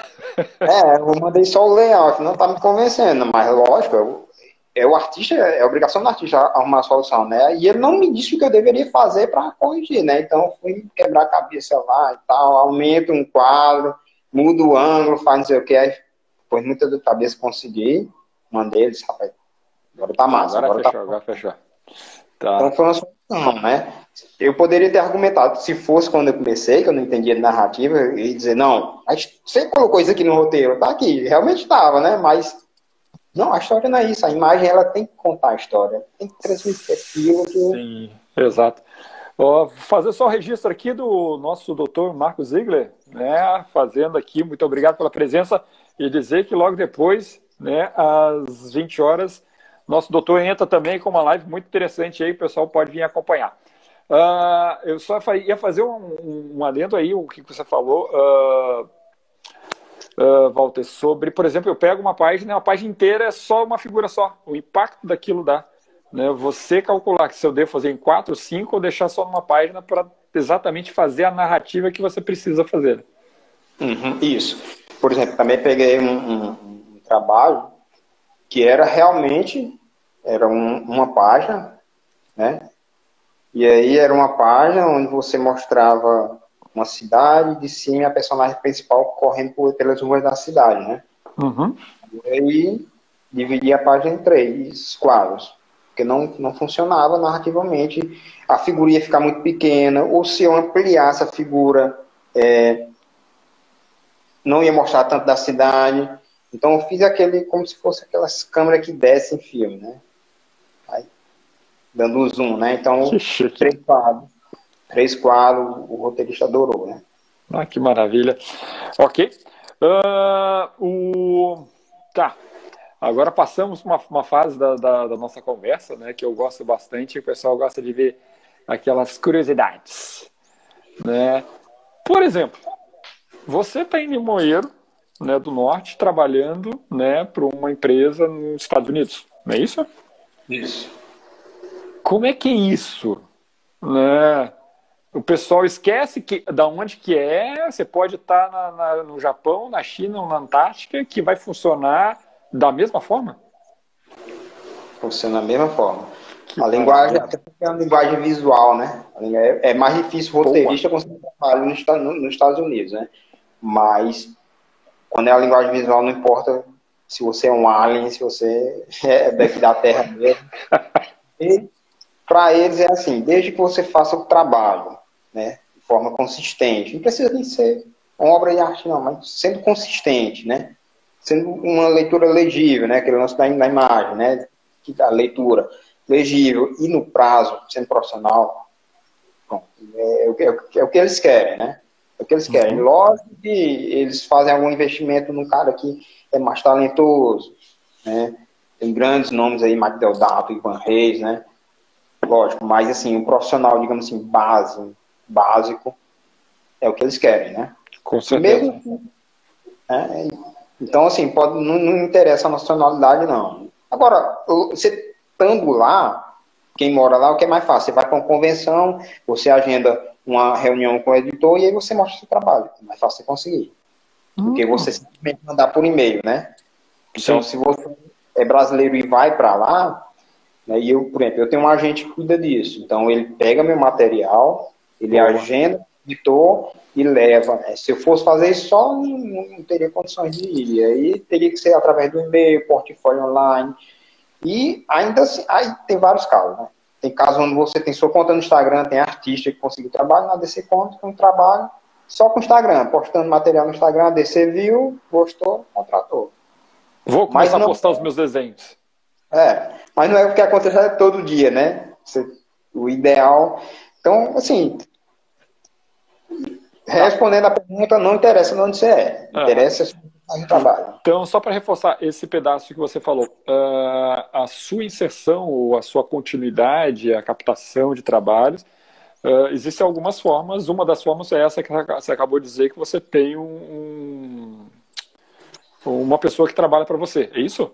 Speaker 2: É, eu mandei só o layout, não está me convencendo, mas lógico, eu, é o artista, é a obrigação do artista arrumar a solução, né? E ele não me disse o que eu deveria fazer para corrigir, né? Então eu fui quebrar a cabeça lá e tal, aumento um quadro, muda o ângulo, faz não sei o que, aí depois muita dor de cabeça consegui, mandei eles, rapaz, agora tá massa.
Speaker 1: Agora, agora tá fechou, tá... agora fechou.
Speaker 2: Tá. Então foi uma solução, né? Eu poderia ter argumentado, se fosse quando eu comecei, que eu não entendia de narrativa, e dizer, não, você colocou isso aqui no roteiro, tá aqui, realmente estava, né? Mas não, a história não é isso, a imagem ela tem que contar a história, tem que transmitir aquilo que.
Speaker 1: Sim, exato. Fazer só o registro aqui do nosso doutor Marcos Ziegler, né, fazendo aqui, muito obrigado pela presença, e dizer que logo depois, né, às 20 horas, nosso doutor entra também com uma live muito interessante aí, o pessoal pode vir acompanhar. Uh, eu só ia fazer um, um adendo aí, o que você falou. Uh, uh, Walter, sobre, por exemplo, eu pego uma página, a página inteira é só uma figura só, o impacto daquilo dá. Né? Você calcular que se eu devo fazer em quatro, cinco, ou deixar só numa página para exatamente fazer a narrativa que você precisa fazer.
Speaker 2: Uhum, isso. Por exemplo, também peguei um, um, um trabalho que era realmente era um, uma página, né? E aí era uma página onde você mostrava uma cidade de cima a personagem principal correndo por, pelas ruas da cidade, né?
Speaker 1: Uhum.
Speaker 2: E aí dividia a página em três quadros, porque não, não funcionava narrativamente, a figura ia ficar muito pequena, ou se eu ampliasse a figura, é, não ia mostrar tanto da cidade. Então eu fiz aquele como se fosse aquelas câmeras que descem filme, né? Aí, dando zoom, né? Então, três quadros. Três quadros, o roteirista adorou, né?
Speaker 1: Ah, que maravilha. Ok. Uh, o... Tá. Agora passamos uma, uma fase da, da, da, nossa conversa, né? Que eu gosto bastante. O pessoal gosta de ver aquelas curiosidades, né? Por exemplo, você está em Limoeiro, né, do Norte, trabalhando, né, para uma empresa nos Estados Unidos, não é isso?
Speaker 2: Isso.
Speaker 1: Como é que é isso? Né? O pessoal esquece que da onde que é, você pode estar na, na, no Japão, na China ou na Antártica, que vai funcionar da mesma forma?
Speaker 2: Funciona da mesma forma. Que a linguagem, até porque é uma linguagem visual, né? É, é mais difícil roteirista conseguir trabalho nos, nos Estados Unidos, né? Mas quando é a linguagem visual, não importa se você é um alien, se você é daqui da Terra mesmo. E para eles é assim, desde que você faça o trabalho, né, de forma consistente, não precisa nem ser uma obra de arte não, mas sendo consistente, né, sendo uma leitura legível, né, aquele lance da, da imagem, né, que a leitura legível e no prazo, sendo profissional, bom, é, é, é, o que eles querem, né, é o que eles querem. Uhum. Lógico que eles fazem algum investimento num cara que é mais talentoso, né? Tem grandes nomes aí, Mike Deodato, Ivan Reis, né? Lógico, mas assim, um profissional, digamos assim, base, básico, é o que eles querem, né?
Speaker 1: Com certeza. Mesmo,
Speaker 2: né? Então, assim, pode, não, não interessa a nacionalidade, não. Agora, você estando lá, quem mora lá, o que é mais fácil? Você vai para uma convenção, você agenda uma reunião com o editor e aí você mostra o seu trabalho. É mais fácil você conseguir. Porque você simplesmente mandar por e-mail, né? Então, Sim. se você é brasileiro e vai para lá, né, e eu, por exemplo, eu tenho um agente que cuida disso. Então, ele pega meu material, ele Boa. agenda o editor e leva. Né? Se eu fosse fazer isso só, não, não, teria condições de ir. Aí teria que ser através do e-mail, portfólio online. E ainda assim, aí tem vários casos, né? Tem casos onde você tem sua conta no Instagram, tem artista que conseguiu trabalho, na DC Conta tem um trabalho só com o Instagram, postando material no Instagram, a DC viu, gostou, contratou.
Speaker 1: Vou começar não, a postar os meus desenhos.
Speaker 2: É, mas não é o que acontece todo dia, né? Você, o ideal. Então, assim, respondendo a pergunta, não interessa de onde você é. é. Interessa no trabalho.
Speaker 1: Então, só para reforçar esse pedaço que você falou, uh, a sua inserção ou a sua continuidade, a captação de trabalhos, uh, existem algumas formas. Uma das formas é essa que você acabou de dizer, que você tem um, um uma pessoa que trabalha para você. É isso?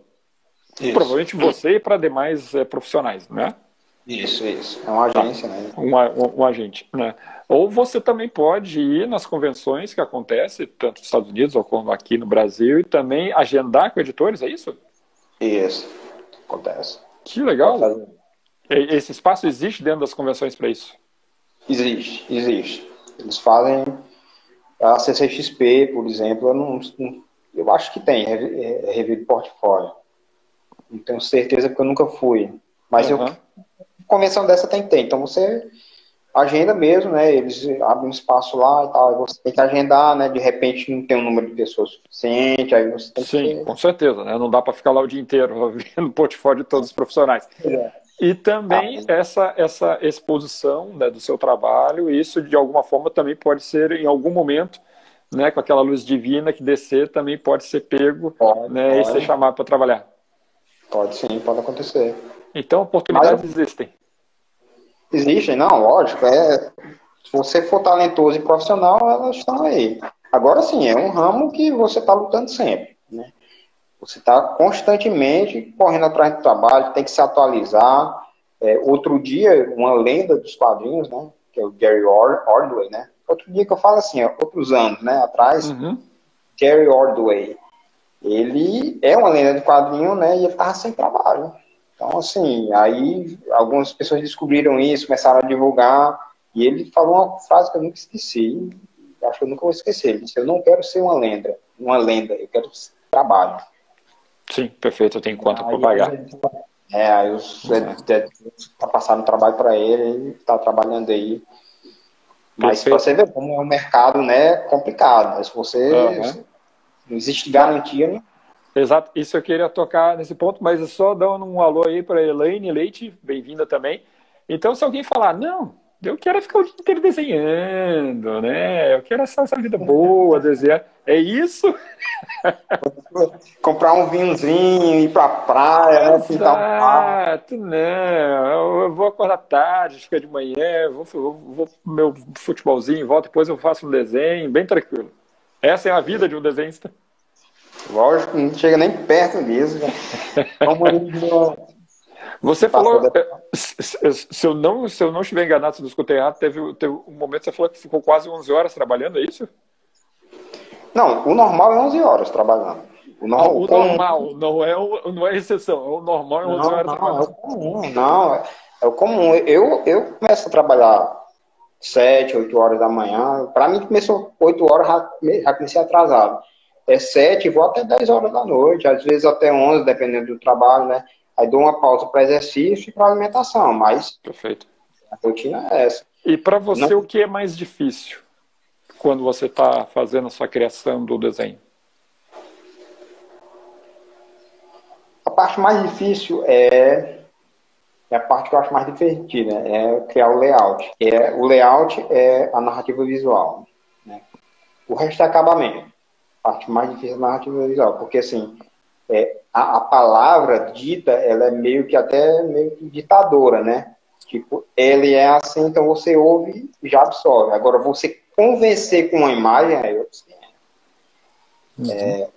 Speaker 1: isso? Provavelmente você e para demais é, profissionais, né?
Speaker 2: Isso, isso. É uma agência, tá. né?
Speaker 1: Um, um, um, agente, né? Ou você também pode ir nas convenções que acontecem, tanto nos Estados Unidos como aqui no Brasil, e também agendar com editores, é isso?
Speaker 2: Isso, acontece.
Speaker 1: Que legal. Esse espaço existe dentro das convenções para isso?
Speaker 2: Existe, existe. Eles fazem a CCXP, por exemplo, eu, não, eu acho que tem review de portfólio. Não tenho certeza porque eu nunca fui. Mas uhum. eu convenção dessa tem que ter. Então você agenda mesmo, né? Eles abrem um espaço lá e tal, você tem que agendar, né? De repente não tem um número de pessoas suficiente, aí você tem
Speaker 1: Sim, que... com certeza, né? Não dá para ficar lá o dia inteiro vendo o portfólio de todos os profissionais. É. E também ah, essa, essa exposição né, do seu trabalho, isso de alguma forma também pode ser em algum momento, né, com aquela luz divina que descer, também pode ser pego pode, né, pode. e ser chamado para trabalhar.
Speaker 2: Pode sim, pode acontecer.
Speaker 1: Então, oportunidades Mas, existem.
Speaker 2: Existem, não, lógico. É, se você for talentoso e profissional, elas estão aí. Agora sim, é um ramo que você está lutando sempre. Né? Você está constantemente correndo atrás do trabalho, tem que se atualizar. É, outro dia, uma lenda dos quadrinhos, né, que é o Gary Ordway, né? Outro dia que eu falo assim, ó, outros anos, né, atrás, uhum. Gary Ordway, ele é uma lenda de quadrinho, né, e ele estava sem trabalho. Então, assim, aí algumas pessoas descobriram isso, começaram a divulgar, e ele falou uma frase que eu nunca esqueci, acho que eu nunca vou esquecer. Ele disse, eu não quero ser uma lenda, uma lenda, eu quero trabalho.
Speaker 1: Sim, perfeito, eu tenho conta para pagar.
Speaker 2: É, aí os tá passando trabalho para ele, ele tá trabalhando aí. Mas para você ver como é um mercado, né, complicado. Mas se você uhum. não existe garantia, né?
Speaker 1: Exato, isso eu queria tocar nesse ponto, mas só dando um alô aí para Elaine Leite, bem-vinda também. Então, se alguém falar, não, eu quero ficar o dia inteiro desenhando, né? Eu quero essa, essa vida boa, desenhar. É isso?
Speaker 2: Comprar um vinhozinho, ir pra praia, né? Exato,
Speaker 1: né? Eu vou acordar tarde, ficar de manhã, vou, vou, vou pro meu futebolzinho, volto, depois eu faço um desenho, bem tranquilo. Essa é a vida de um desenhista.
Speaker 2: Lógico, não chega nem perto disso.
Speaker 1: Você falou, se eu não, se eu não estiver enganado, se não escutei errado, teve, teve um momento que você falou que ficou quase 11 horas trabalhando, é isso?
Speaker 2: Não, o normal é 11 horas trabalhando.
Speaker 1: O, no, ah, o normal, não é, o, não é exceção, é o normal é 11 não, horas
Speaker 2: não,
Speaker 1: trabalhando.
Speaker 2: É o comum, não, é, é o comum. Eu, eu começo a trabalhar 7, 8 horas da manhã. Para mim, começou 8 horas, já, já comecei atrasado. É 7, vou até 10 horas da noite, às vezes até 11, dependendo do trabalho, né? Aí dou uma pausa para exercício e para alimentação, mas
Speaker 1: Perfeito.
Speaker 2: a rotina é essa.
Speaker 1: E para você, Não... o que é mais difícil quando você está fazendo a sua criação do desenho?
Speaker 2: A parte mais difícil é, é a parte que eu acho mais divertida, é criar o layout. É, o layout é a narrativa visual. Né? O resto é acabamento. Parte mais difícil é a narrativa visual, porque assim, é, a, a, palavra dita, ela é meio que até meio que ditadora, né? Tipo, ele é assim, então você ouve e já absorve. Agora, você convencer com uma imagem, aí eu uhum. é,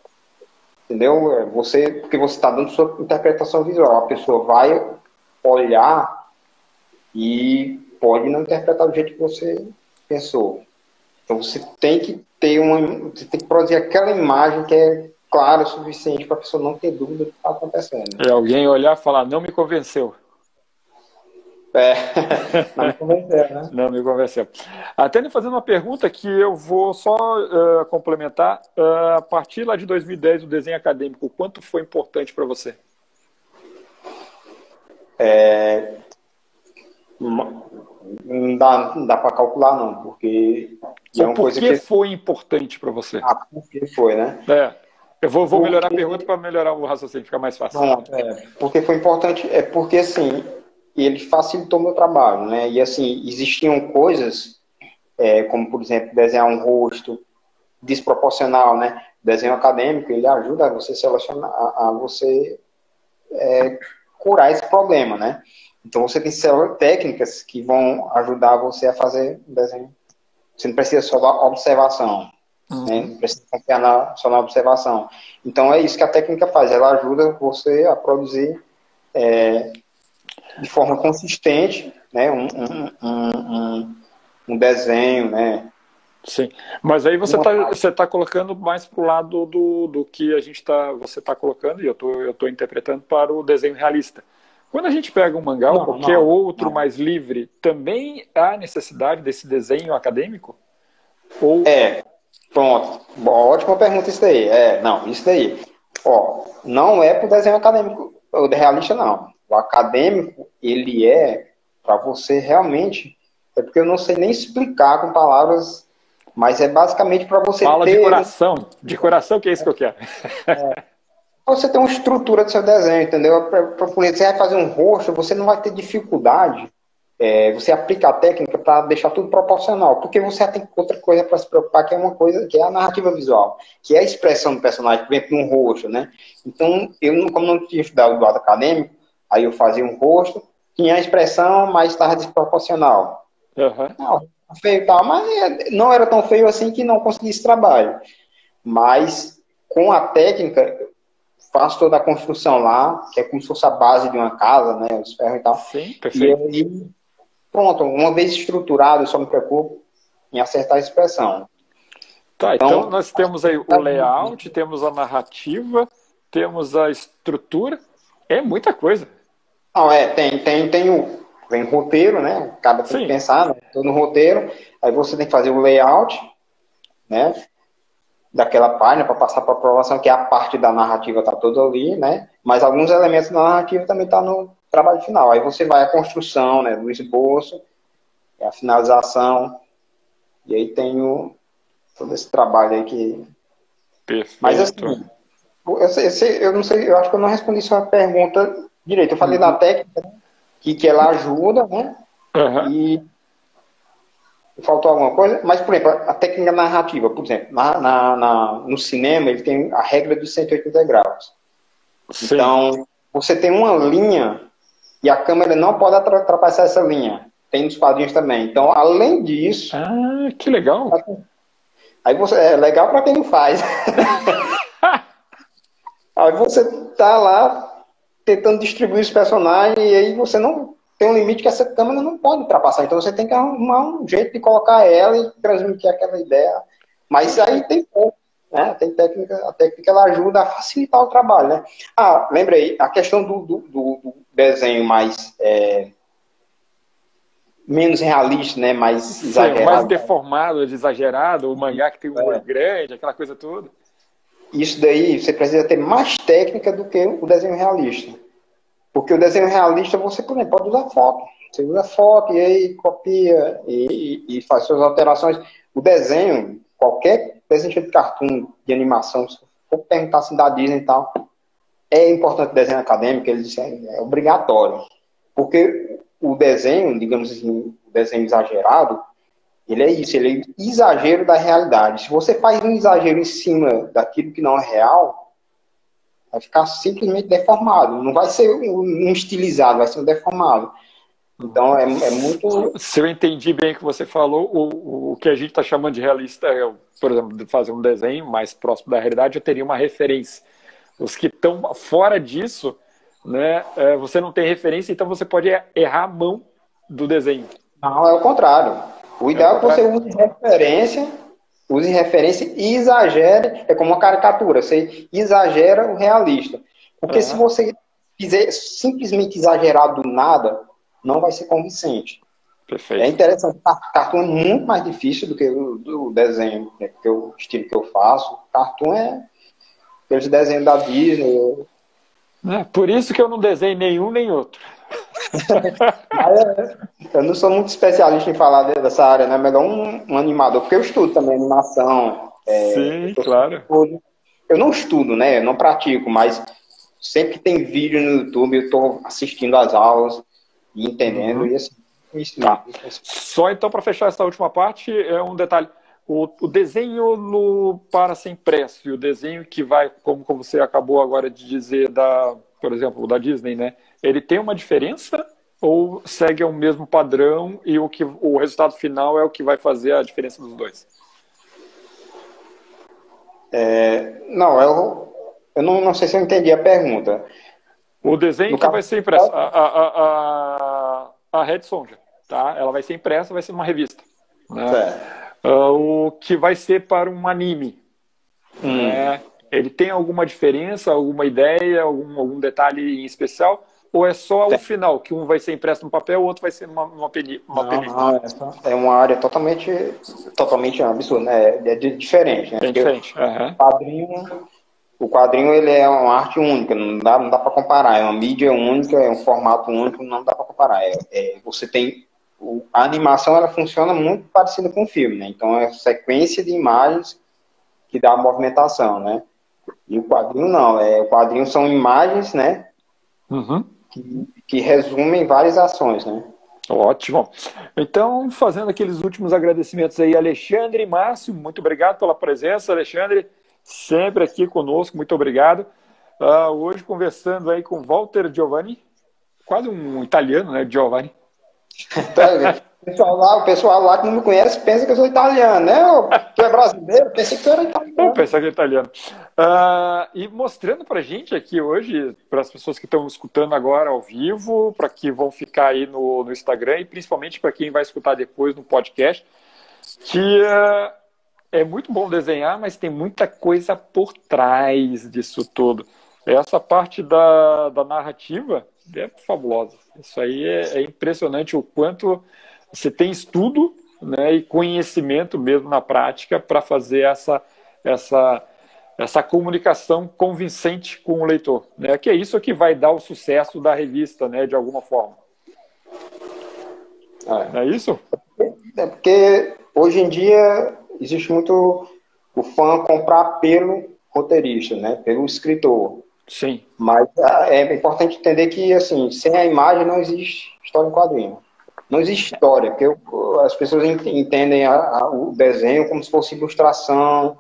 Speaker 2: entendeu? Você, porque você está dando sua interpretação visual. A pessoa vai olhar e pode não interpretar do jeito que você pensou. Então você tem que ter uma, você tem que produzir aquela imagem que é claro o suficiente para a pessoa não ter dúvida do que está acontecendo.
Speaker 1: É alguém olhar e falar, não me convenceu.
Speaker 2: É, não me convenceu, né?
Speaker 1: Não me convenceu. Até me fazendo uma pergunta que eu vou só uh, complementar. Uh, a partir lá de 2010, o desenho acadêmico, quanto foi importante para você?
Speaker 2: É, não dá, dá para calcular, não, porque.
Speaker 1: É uma por coisa que, foi importante para você?
Speaker 2: Ah, por que foi, né?
Speaker 1: É. Eu vou, vou melhorar a pergunta para melhorar o raciocínio, ficar mais fácil. Não,
Speaker 2: é, porque foi importante, é porque assim, ele facilitou meu trabalho, né? E assim, existiam coisas, é, como por exemplo, desenhar um rosto desproporcional, né? Desenho acadêmico, ele ajuda a você selecionar, a, a você é, curar esse problema, né? Então você tem técnicas que vão ajudar você a fazer desenho. Você não precisa só da observação. Uhum. Né? Precisa confiar na, só na observação. Então é isso que a técnica faz, ela ajuda você a produzir é, de forma consistente né? um, um, um, um desenho, né?
Speaker 1: Sim, mas aí você está você tá colocando mais para o lado do, do que a gente tá, você está colocando, e eu tô, estou tô interpretando para o desenho realista. Quando a gente pega um mangá ou qualquer não, outro não. mais livre, também há necessidade desse desenho acadêmico?
Speaker 2: Ou... É, Pronto. ótima pergunta isso daí. É, não, isso daí. Ó, não é pro desenho acadêmico, o realista não. O acadêmico, ele é para você realmente, é porque eu não sei nem explicar com palavras, mas é basicamente para você
Speaker 1: Fala ter... de coração, de coração que é isso que eu quero. É,
Speaker 2: você tem uma estrutura do seu desenho, entendeu? Para você vai fazer um rosto, você não vai ter dificuldade é, você aplica a técnica para deixar tudo proporcional, porque você tem outra coisa para se preocupar, que é uma coisa, que é a narrativa visual, que é a expressão do personagem dentro de um rosto, né? Então, eu, como não tinha estudado do lado acadêmico, aí eu fazia um rosto, tinha a expressão, mas estava desproporcional. Uhum. Não, feio e tal, mas é, não era tão feio assim que não conseguisse trabalho. Mas com a técnica, faço toda a construção lá, que é como se fosse a base de uma casa, né? Os ferros e tal.
Speaker 1: Sim, perfeito.
Speaker 2: E aí, pronto, uma vez estruturado, eu só me preocupo em acertar a expressão.
Speaker 1: Tá, então, então nós temos aí o layout, temos a narrativa, temos a estrutura, é muita coisa.
Speaker 2: Não, é, tem, tem, tem o vem roteiro, né? Cada tem Sim. que pensar, né? Todo no roteiro. Aí você tem que fazer o layout, né? Daquela página para passar para aprovação, que é a parte da narrativa tá toda ali, né? Mas alguns elementos da narrativa também tá no trabalho final. Aí você vai à construção, né? Do esboço, a finalização. E aí tem o, todo esse trabalho aí que.
Speaker 1: Perfeito.
Speaker 2: Mas assim, eu, sei, eu não sei, eu acho que eu não respondi sua pergunta direito. Eu falei uhum. da técnica, né? que, que ela ajuda, né? Uhum. E faltou alguma coisa, mas, por exemplo, a técnica narrativa, por exemplo, na, na, na no cinema ele tem a regra dos 180 graus. Sim. Então, você tem uma linha e a câmera não pode ultrapassar essa linha. Tem nos quadrinhos também. Então, além disso.
Speaker 1: Ah, que legal!
Speaker 2: Aí você. É legal para quem não faz. aí você tá lá tentando distribuir os personagens e aí você não tem um limite que essa câmera não pode ultrapassar. Então você tem que arrumar um jeito de colocar ela e transmitir aquela ideia. Mas aí tem pouco, né? Tem técnica, a técnica ela ajuda a facilitar o trabalho, né? Ah, lembrei, a questão do, do, do desenho mais é, menos realista, né? Mais Sim, exagerado.
Speaker 1: Mais deformado, exagerado, o mangá que tem um é. grande, aquela coisa toda
Speaker 2: isso daí você precisa ter mais técnica do que o desenho realista. Porque o desenho realista você, por exemplo, pode usar foto. Você usa foto e aí copia e, e, faz suas alterações. O desenho, qualquer desenho de cartoon, de animação, se for perguntar assim da Disney e tal, é importante o desenho acadêmico, eles dizem é obrigatório. Porque o desenho, digamos assim, o desenho exagerado, ele é isso, ele é exagero da realidade. Se você faz um exagero em cima daquilo que não é real, vai ficar simplesmente deformado. Não vai ser um estilizado, vai ser um deformado. Então é, é muito.
Speaker 1: Se eu entendi bem o que você falou, o, o que a gente está chamando de realista é, por exemplo, de fazer um desenho mais próximo da realidade, eu teria uma referência. Os que estão fora disso, né, é, você não tem referência, então você pode errar a mão do desenho.
Speaker 2: Não, é o contrário. O ideal é que você use referência, use referência e exagere, é como uma caricatura, você exagera o realista. Porque uhum. se você fizer simplesmente exagerar do nada, não vai ser convincente.
Speaker 1: Perfeito.
Speaker 2: É interessante. Cartoon é muito mais difícil do que o do desenho, né, que o estilo que eu faço. Cartoon é aqueles desenhos da Disney.
Speaker 1: É, por isso que eu não desenho nenhum nem outro.
Speaker 2: Eu não sou muito especialista em falar dessa área, né? Melhor um, um animador, porque eu estudo também animação.
Speaker 1: É, Sim, claro.
Speaker 2: Eu não estudo, né? Eu não pratico, mas sempre que tem vídeo no YouTube, eu estou assistindo as aulas e entendendo. Uhum. E assim, isso,
Speaker 1: tá. Só então, para fechar essa última parte, é um detalhe. O, o, desenho no para ser impresso e o desenho que vai, como, como você acabou agora de dizer, da, por exemplo, da Disney, né? Ele tem uma diferença ou segue o mesmo padrão e o que o resultado final é o que vai fazer a diferença dos dois?
Speaker 2: É, não, eu, eu não, não sei se eu entendi a pergunta.
Speaker 1: O desenho no que vai ser impresso, a, a, a, a Red Sonja, tá? Ela vai ser impressa, vai ser numa revista. Né? Uh, o que vai ser para um anime. Hum. Né? Ele tem alguma diferença, alguma ideia, algum, algum detalhe em especial? Ou é só o final, que um vai ser impresso no papel, o outro vai ser numa, numa, peni, uma não,
Speaker 2: Não, é uma área totalmente, totalmente absurda, né? É diferente, né?
Speaker 1: É diferente. Uhum.
Speaker 2: O quadrinho, o quadrinho ele é uma arte única, não dá, não dá para comparar. É uma mídia única, é um formato único, não dá para comparar. É, é, você tem a animação ela funciona muito parecida com o filme, né? Então é sequência de imagens que dá a movimentação, né? E o quadrinho não, é, o quadrinho são imagens, né?
Speaker 1: Uhum
Speaker 2: que, que resumem várias ações, né?
Speaker 1: Ótimo. Então, fazendo aqueles últimos agradecimentos aí, Alexandre e Márcio, muito obrigado pela presença, Alexandre, sempre aqui conosco, muito obrigado. Uh, hoje conversando aí com Walter Giovanni, quase um italiano, né, Giovanni?
Speaker 2: pessoal lá, o pessoal lá que não me conhece pensa que eu sou italiano, né? Tu é brasileiro, pensei que tu era italiano.
Speaker 1: Pensa que é italiano. Uh, e mostrando pra gente aqui hoje, para as pessoas que estão escutando agora ao vivo, para que vão ficar aí no, no Instagram e principalmente para quem vai escutar depois no podcast, que uh, é muito bom desenhar, mas tem muita coisa por trás disso tudo. Essa parte da, da narrativa é fabulosa. Isso aí é, é impressionante o quanto você tem estudo né, e conhecimento mesmo na prática para fazer essa, essa, essa comunicação convincente com o leitor. Né, que é isso que vai dar o sucesso da revista, né, de alguma forma. É, é isso?
Speaker 2: É porque hoje em dia existe muito o fã comprar pelo roteirista, né, pelo escritor.
Speaker 1: Sim.
Speaker 2: Mas ah, é importante entender que, assim, sem a imagem não existe história em quadrinho. Não existe história, porque as pessoas entendem a, a, o desenho como se fosse ilustração,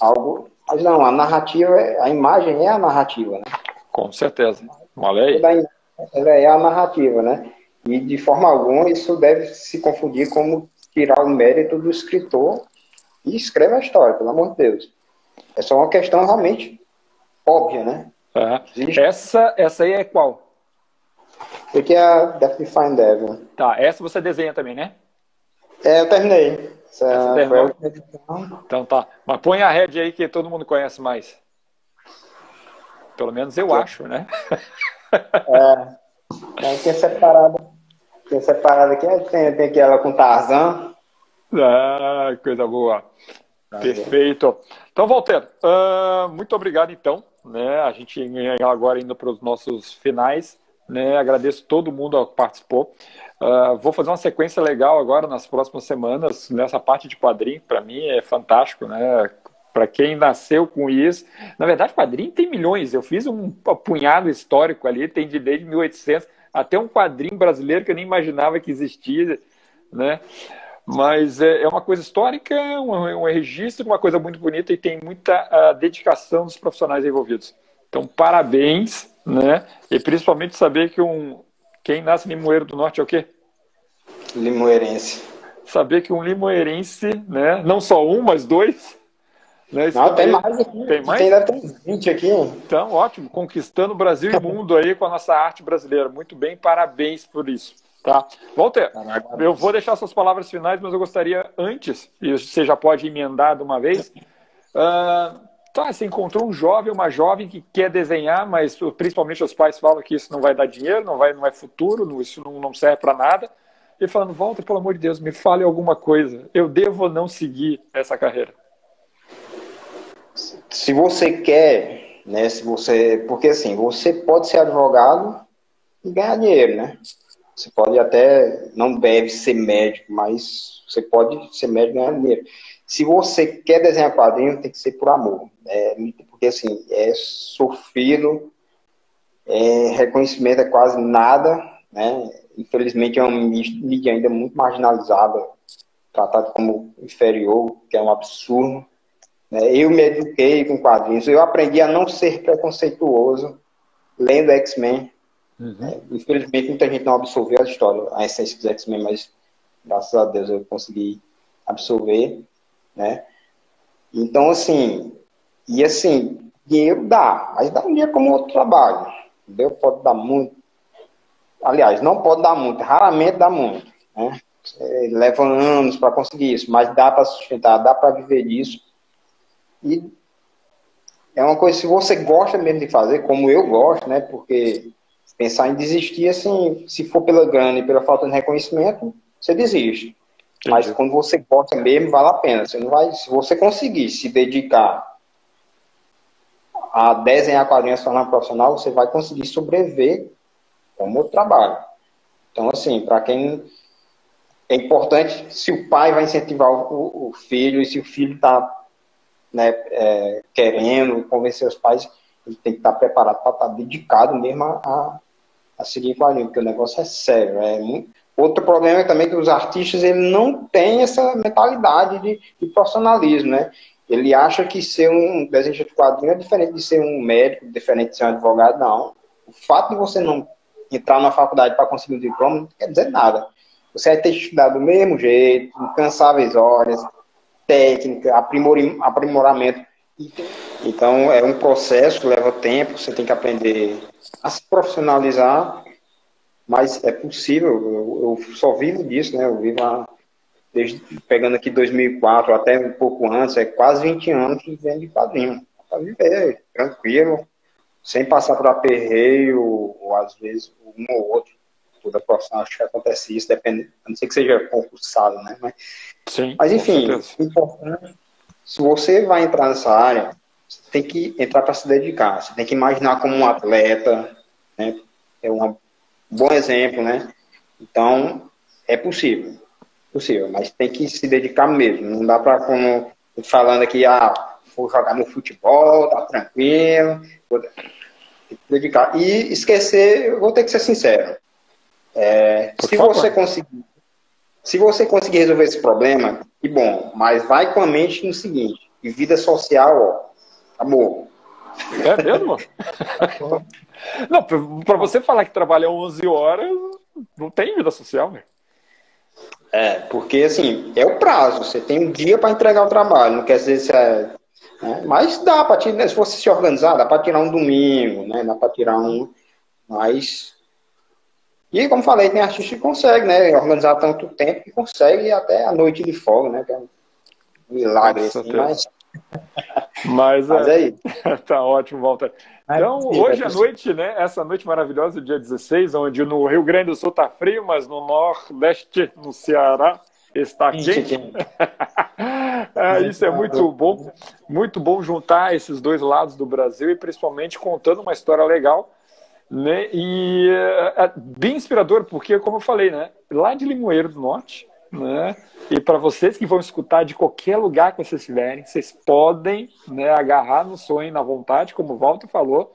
Speaker 2: algo. Mas não, a narrativa, é, a imagem é a narrativa, né?
Speaker 1: Com certeza. Olha aí.
Speaker 2: Ela é a narrativa, né? E de forma alguma isso deve se confundir como tirar o mérito do escritor e escreve a história, pelo amor de Deus. É só uma questão realmente óbvia, né?
Speaker 1: Uhum. Essa, essa aí é qual?
Speaker 2: Aqui é a Death Define Devil.
Speaker 1: Tá, essa você desenha também, né?
Speaker 2: É, eu terminei. Essa, essa terminou?
Speaker 1: Então tá. Mas põe a Red aí que todo mundo conhece mais. Pelo menos eu acho, né?
Speaker 2: É. Tem separado. Tem separado aqui, tem, tem aqui ela com Tarzan.
Speaker 1: Ah, coisa boa. Perfeito. Então, Walter, uh, muito obrigado então. Né? A gente agora indo para os nossos finais. Né? Agradeço todo mundo que participou. Uh, vou fazer uma sequência legal agora nas próximas semanas nessa parte de quadrinho. Para mim é fantástico, né? Para quem nasceu com isso, na verdade, quadrinho tem milhões. Eu fiz um punhado histórico ali, tem de desde 1800 até um quadrinho brasileiro que eu nem imaginava que existia, né? Mas é, é uma coisa histórica, um, um, registro, uma coisa muito bonita e tem muita uh, dedicação dos profissionais envolvidos. Então, parabéns, né? E principalmente saber que um quem nasce limoeiro do norte é o quê?
Speaker 2: Limoeirense.
Speaker 1: Saber que um limoeirense, né? Não só um, mas dois.
Speaker 2: Né? Não, tem mais aqui.
Speaker 1: Tem mais?
Speaker 2: Tem, ter 20 aqui.
Speaker 1: Então, ótimo. Conquistando o Brasil e o mundo aí com a nossa arte brasileira. Muito bem, parabéns por isso. Tá. Walter, eu vou deixar suas palavras finais, mas eu gostaria antes, e você já pode emendar de uma vez. Uh, tá, você encontrou um jovem, uma jovem que quer desenhar, mas principalmente os pais falam que isso não vai dar dinheiro, não vai, não é futuro, não, isso não, não serve para nada. E falando, Walter, pelo amor de Deus, me fale alguma coisa. Eu devo ou não seguir essa carreira?
Speaker 2: Se você quer, né? Se você, porque assim, você pode ser advogado e ganhar dinheiro, né? Você pode até, não deve ser médico, mas você pode ser médico e ganhar dinheiro. Se você quer desenhar quadrinho, tem que ser por amor. É, porque, assim, é sofrido, é, reconhecimento é quase nada, né? Infelizmente é uma mídia ainda muito marginalizada, tratada como inferior, que é um absurdo. Né? Eu me eduquei com quadrinhos, eu aprendi a não ser preconceituoso lendo X-Men, Uhum. É, infelizmente, muita gente não absorveu a história, a essência dos X-Men, mas graças a Deus eu consegui absorver, né? Então, assim, e assim, dinheiro dá, mas dá um dinheiro como outro trabalho, entendeu? Pode dar muito. Aliás, não pode dar muito, raramente dá muito, né? É, leva anos para conseguir isso, mas dá para sustentar, dá para viver disso. E é uma coisa, se você gosta mesmo de fazer, como eu gosto, né? Porque pensar em desistir, assim, se for pela grana e pela falta de reconhecimento, você desiste. Entendi. Mas quando você gosta mesmo, vale a pena. Você não vai, se você conseguir se dedicar a desenhar quadrinhos de forma profissional, você vai conseguir sobreviver como trabalho. Então, assim, para quem é importante, se o pai vai incentivar o, o filho e se o filho está né, é, querendo convencer os pais, ele tem que estar tá preparado para estar tá dedicado mesmo a, a seguir com porque o negócio é sério. É muito... Outro problema é também que os artistas ele não têm essa mentalidade de, de profissionalismo, né? Ele acha que ser um desenhista de quadrinho é diferente de ser um médico, diferente de ser um advogado, não. O fato de você não entrar na faculdade para conseguir um diploma não quer dizer nada. você vai ter que estudar do mesmo jeito, incansáveis horas, técnica, aprimoramento. Então, é um processo, leva tempo, você tem que aprender a se profissionalizar, mas é possível, eu, eu só vivo disso, né? Eu vivo a, desde, pegando aqui 2004 até um pouco antes, é quase 20 anos vivendo de quadrinho, para viver tranquilo, sem passar por aperreio, ou às vezes um ou outro toda profissão, acho que acontece isso, depende, a não ser que seja concursado, né? Mas,
Speaker 1: Sim,
Speaker 2: mas enfim, importante, se você vai entrar nessa área, você tem que entrar para se dedicar, você tem que imaginar como um atleta, né? É um bom exemplo, né? Então, é possível, possível, mas tem que se dedicar mesmo, não dá para, como falando aqui, ah, vou jogar no futebol, tá tranquilo, vou dedicar. E esquecer, eu vou ter que ser sincero, é, se favor. você conseguir, se você conseguir resolver esse problema, que bom, mas vai com a mente no seguinte, e vida social, ó, acabou.
Speaker 1: É mesmo? não, para você falar que trabalha 11 horas, não tem vida social, né?
Speaker 2: É, porque assim, é o prazo, você tem um dia para entregar o trabalho, não quer dizer se é. Né? Mas dá para tirar, se você se organizar, dá para tirar um domingo, né? Dá para tirar um. Mas e, como falei, tem artista que consegue, né? Organizar tanto tempo que consegue até a noite de folga, né? Que é um milagre, assim, mas...
Speaker 1: Mas, mas é, é tá ótimo, Walter. Então, hoje à noite, né? Essa noite maravilhosa, dia 16, onde no Rio Grande do Sul tá frio, mas no Nordeste, no Ceará, está quente. é, isso é muito bom. Muito bom juntar esses dois lados do Brasil e principalmente contando uma história legal né? E é, é bem inspirador, porque, como eu falei, né? lá de Limoeiro do Norte, né? e para vocês que vão escutar de qualquer lugar que vocês estiverem, vocês podem né, agarrar no sonho, na vontade, como o Walter falou,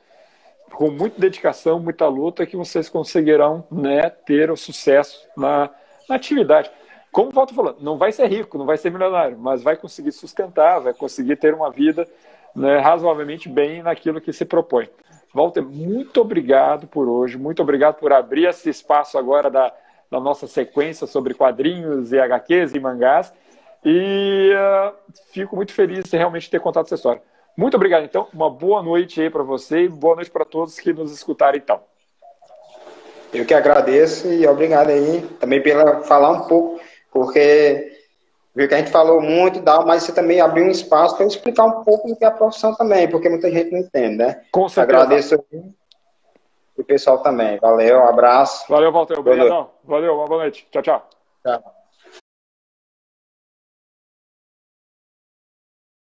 Speaker 1: com muita dedicação, muita luta, que vocês conseguirão né, ter o sucesso na, na atividade. Como o Walter falou, não vai ser rico, não vai ser milionário, mas vai conseguir sustentar, vai conseguir ter uma vida né, razoavelmente bem naquilo que se propõe. Walter, muito obrigado por hoje, muito obrigado por abrir esse espaço agora da, da nossa sequência sobre quadrinhos e HQs e mangás. E uh, fico muito feliz de realmente ter contado essa história. Muito obrigado, então. Uma boa noite aí para você e boa noite para todos que nos escutaram, então.
Speaker 2: Eu que agradeço e obrigado aí também pela falar um pouco, porque Viu que a gente falou muito e tal, mas você também abriu um espaço para explicar um pouco do que é a profissão também, porque muita gente não entende, né?
Speaker 1: Com certeza.
Speaker 2: Agradeço o pessoal também. Valeu, um abraço.
Speaker 1: Valeu, Walter. Obrigadão. Valeu, boa noite. Tchau, tchau. Tchau.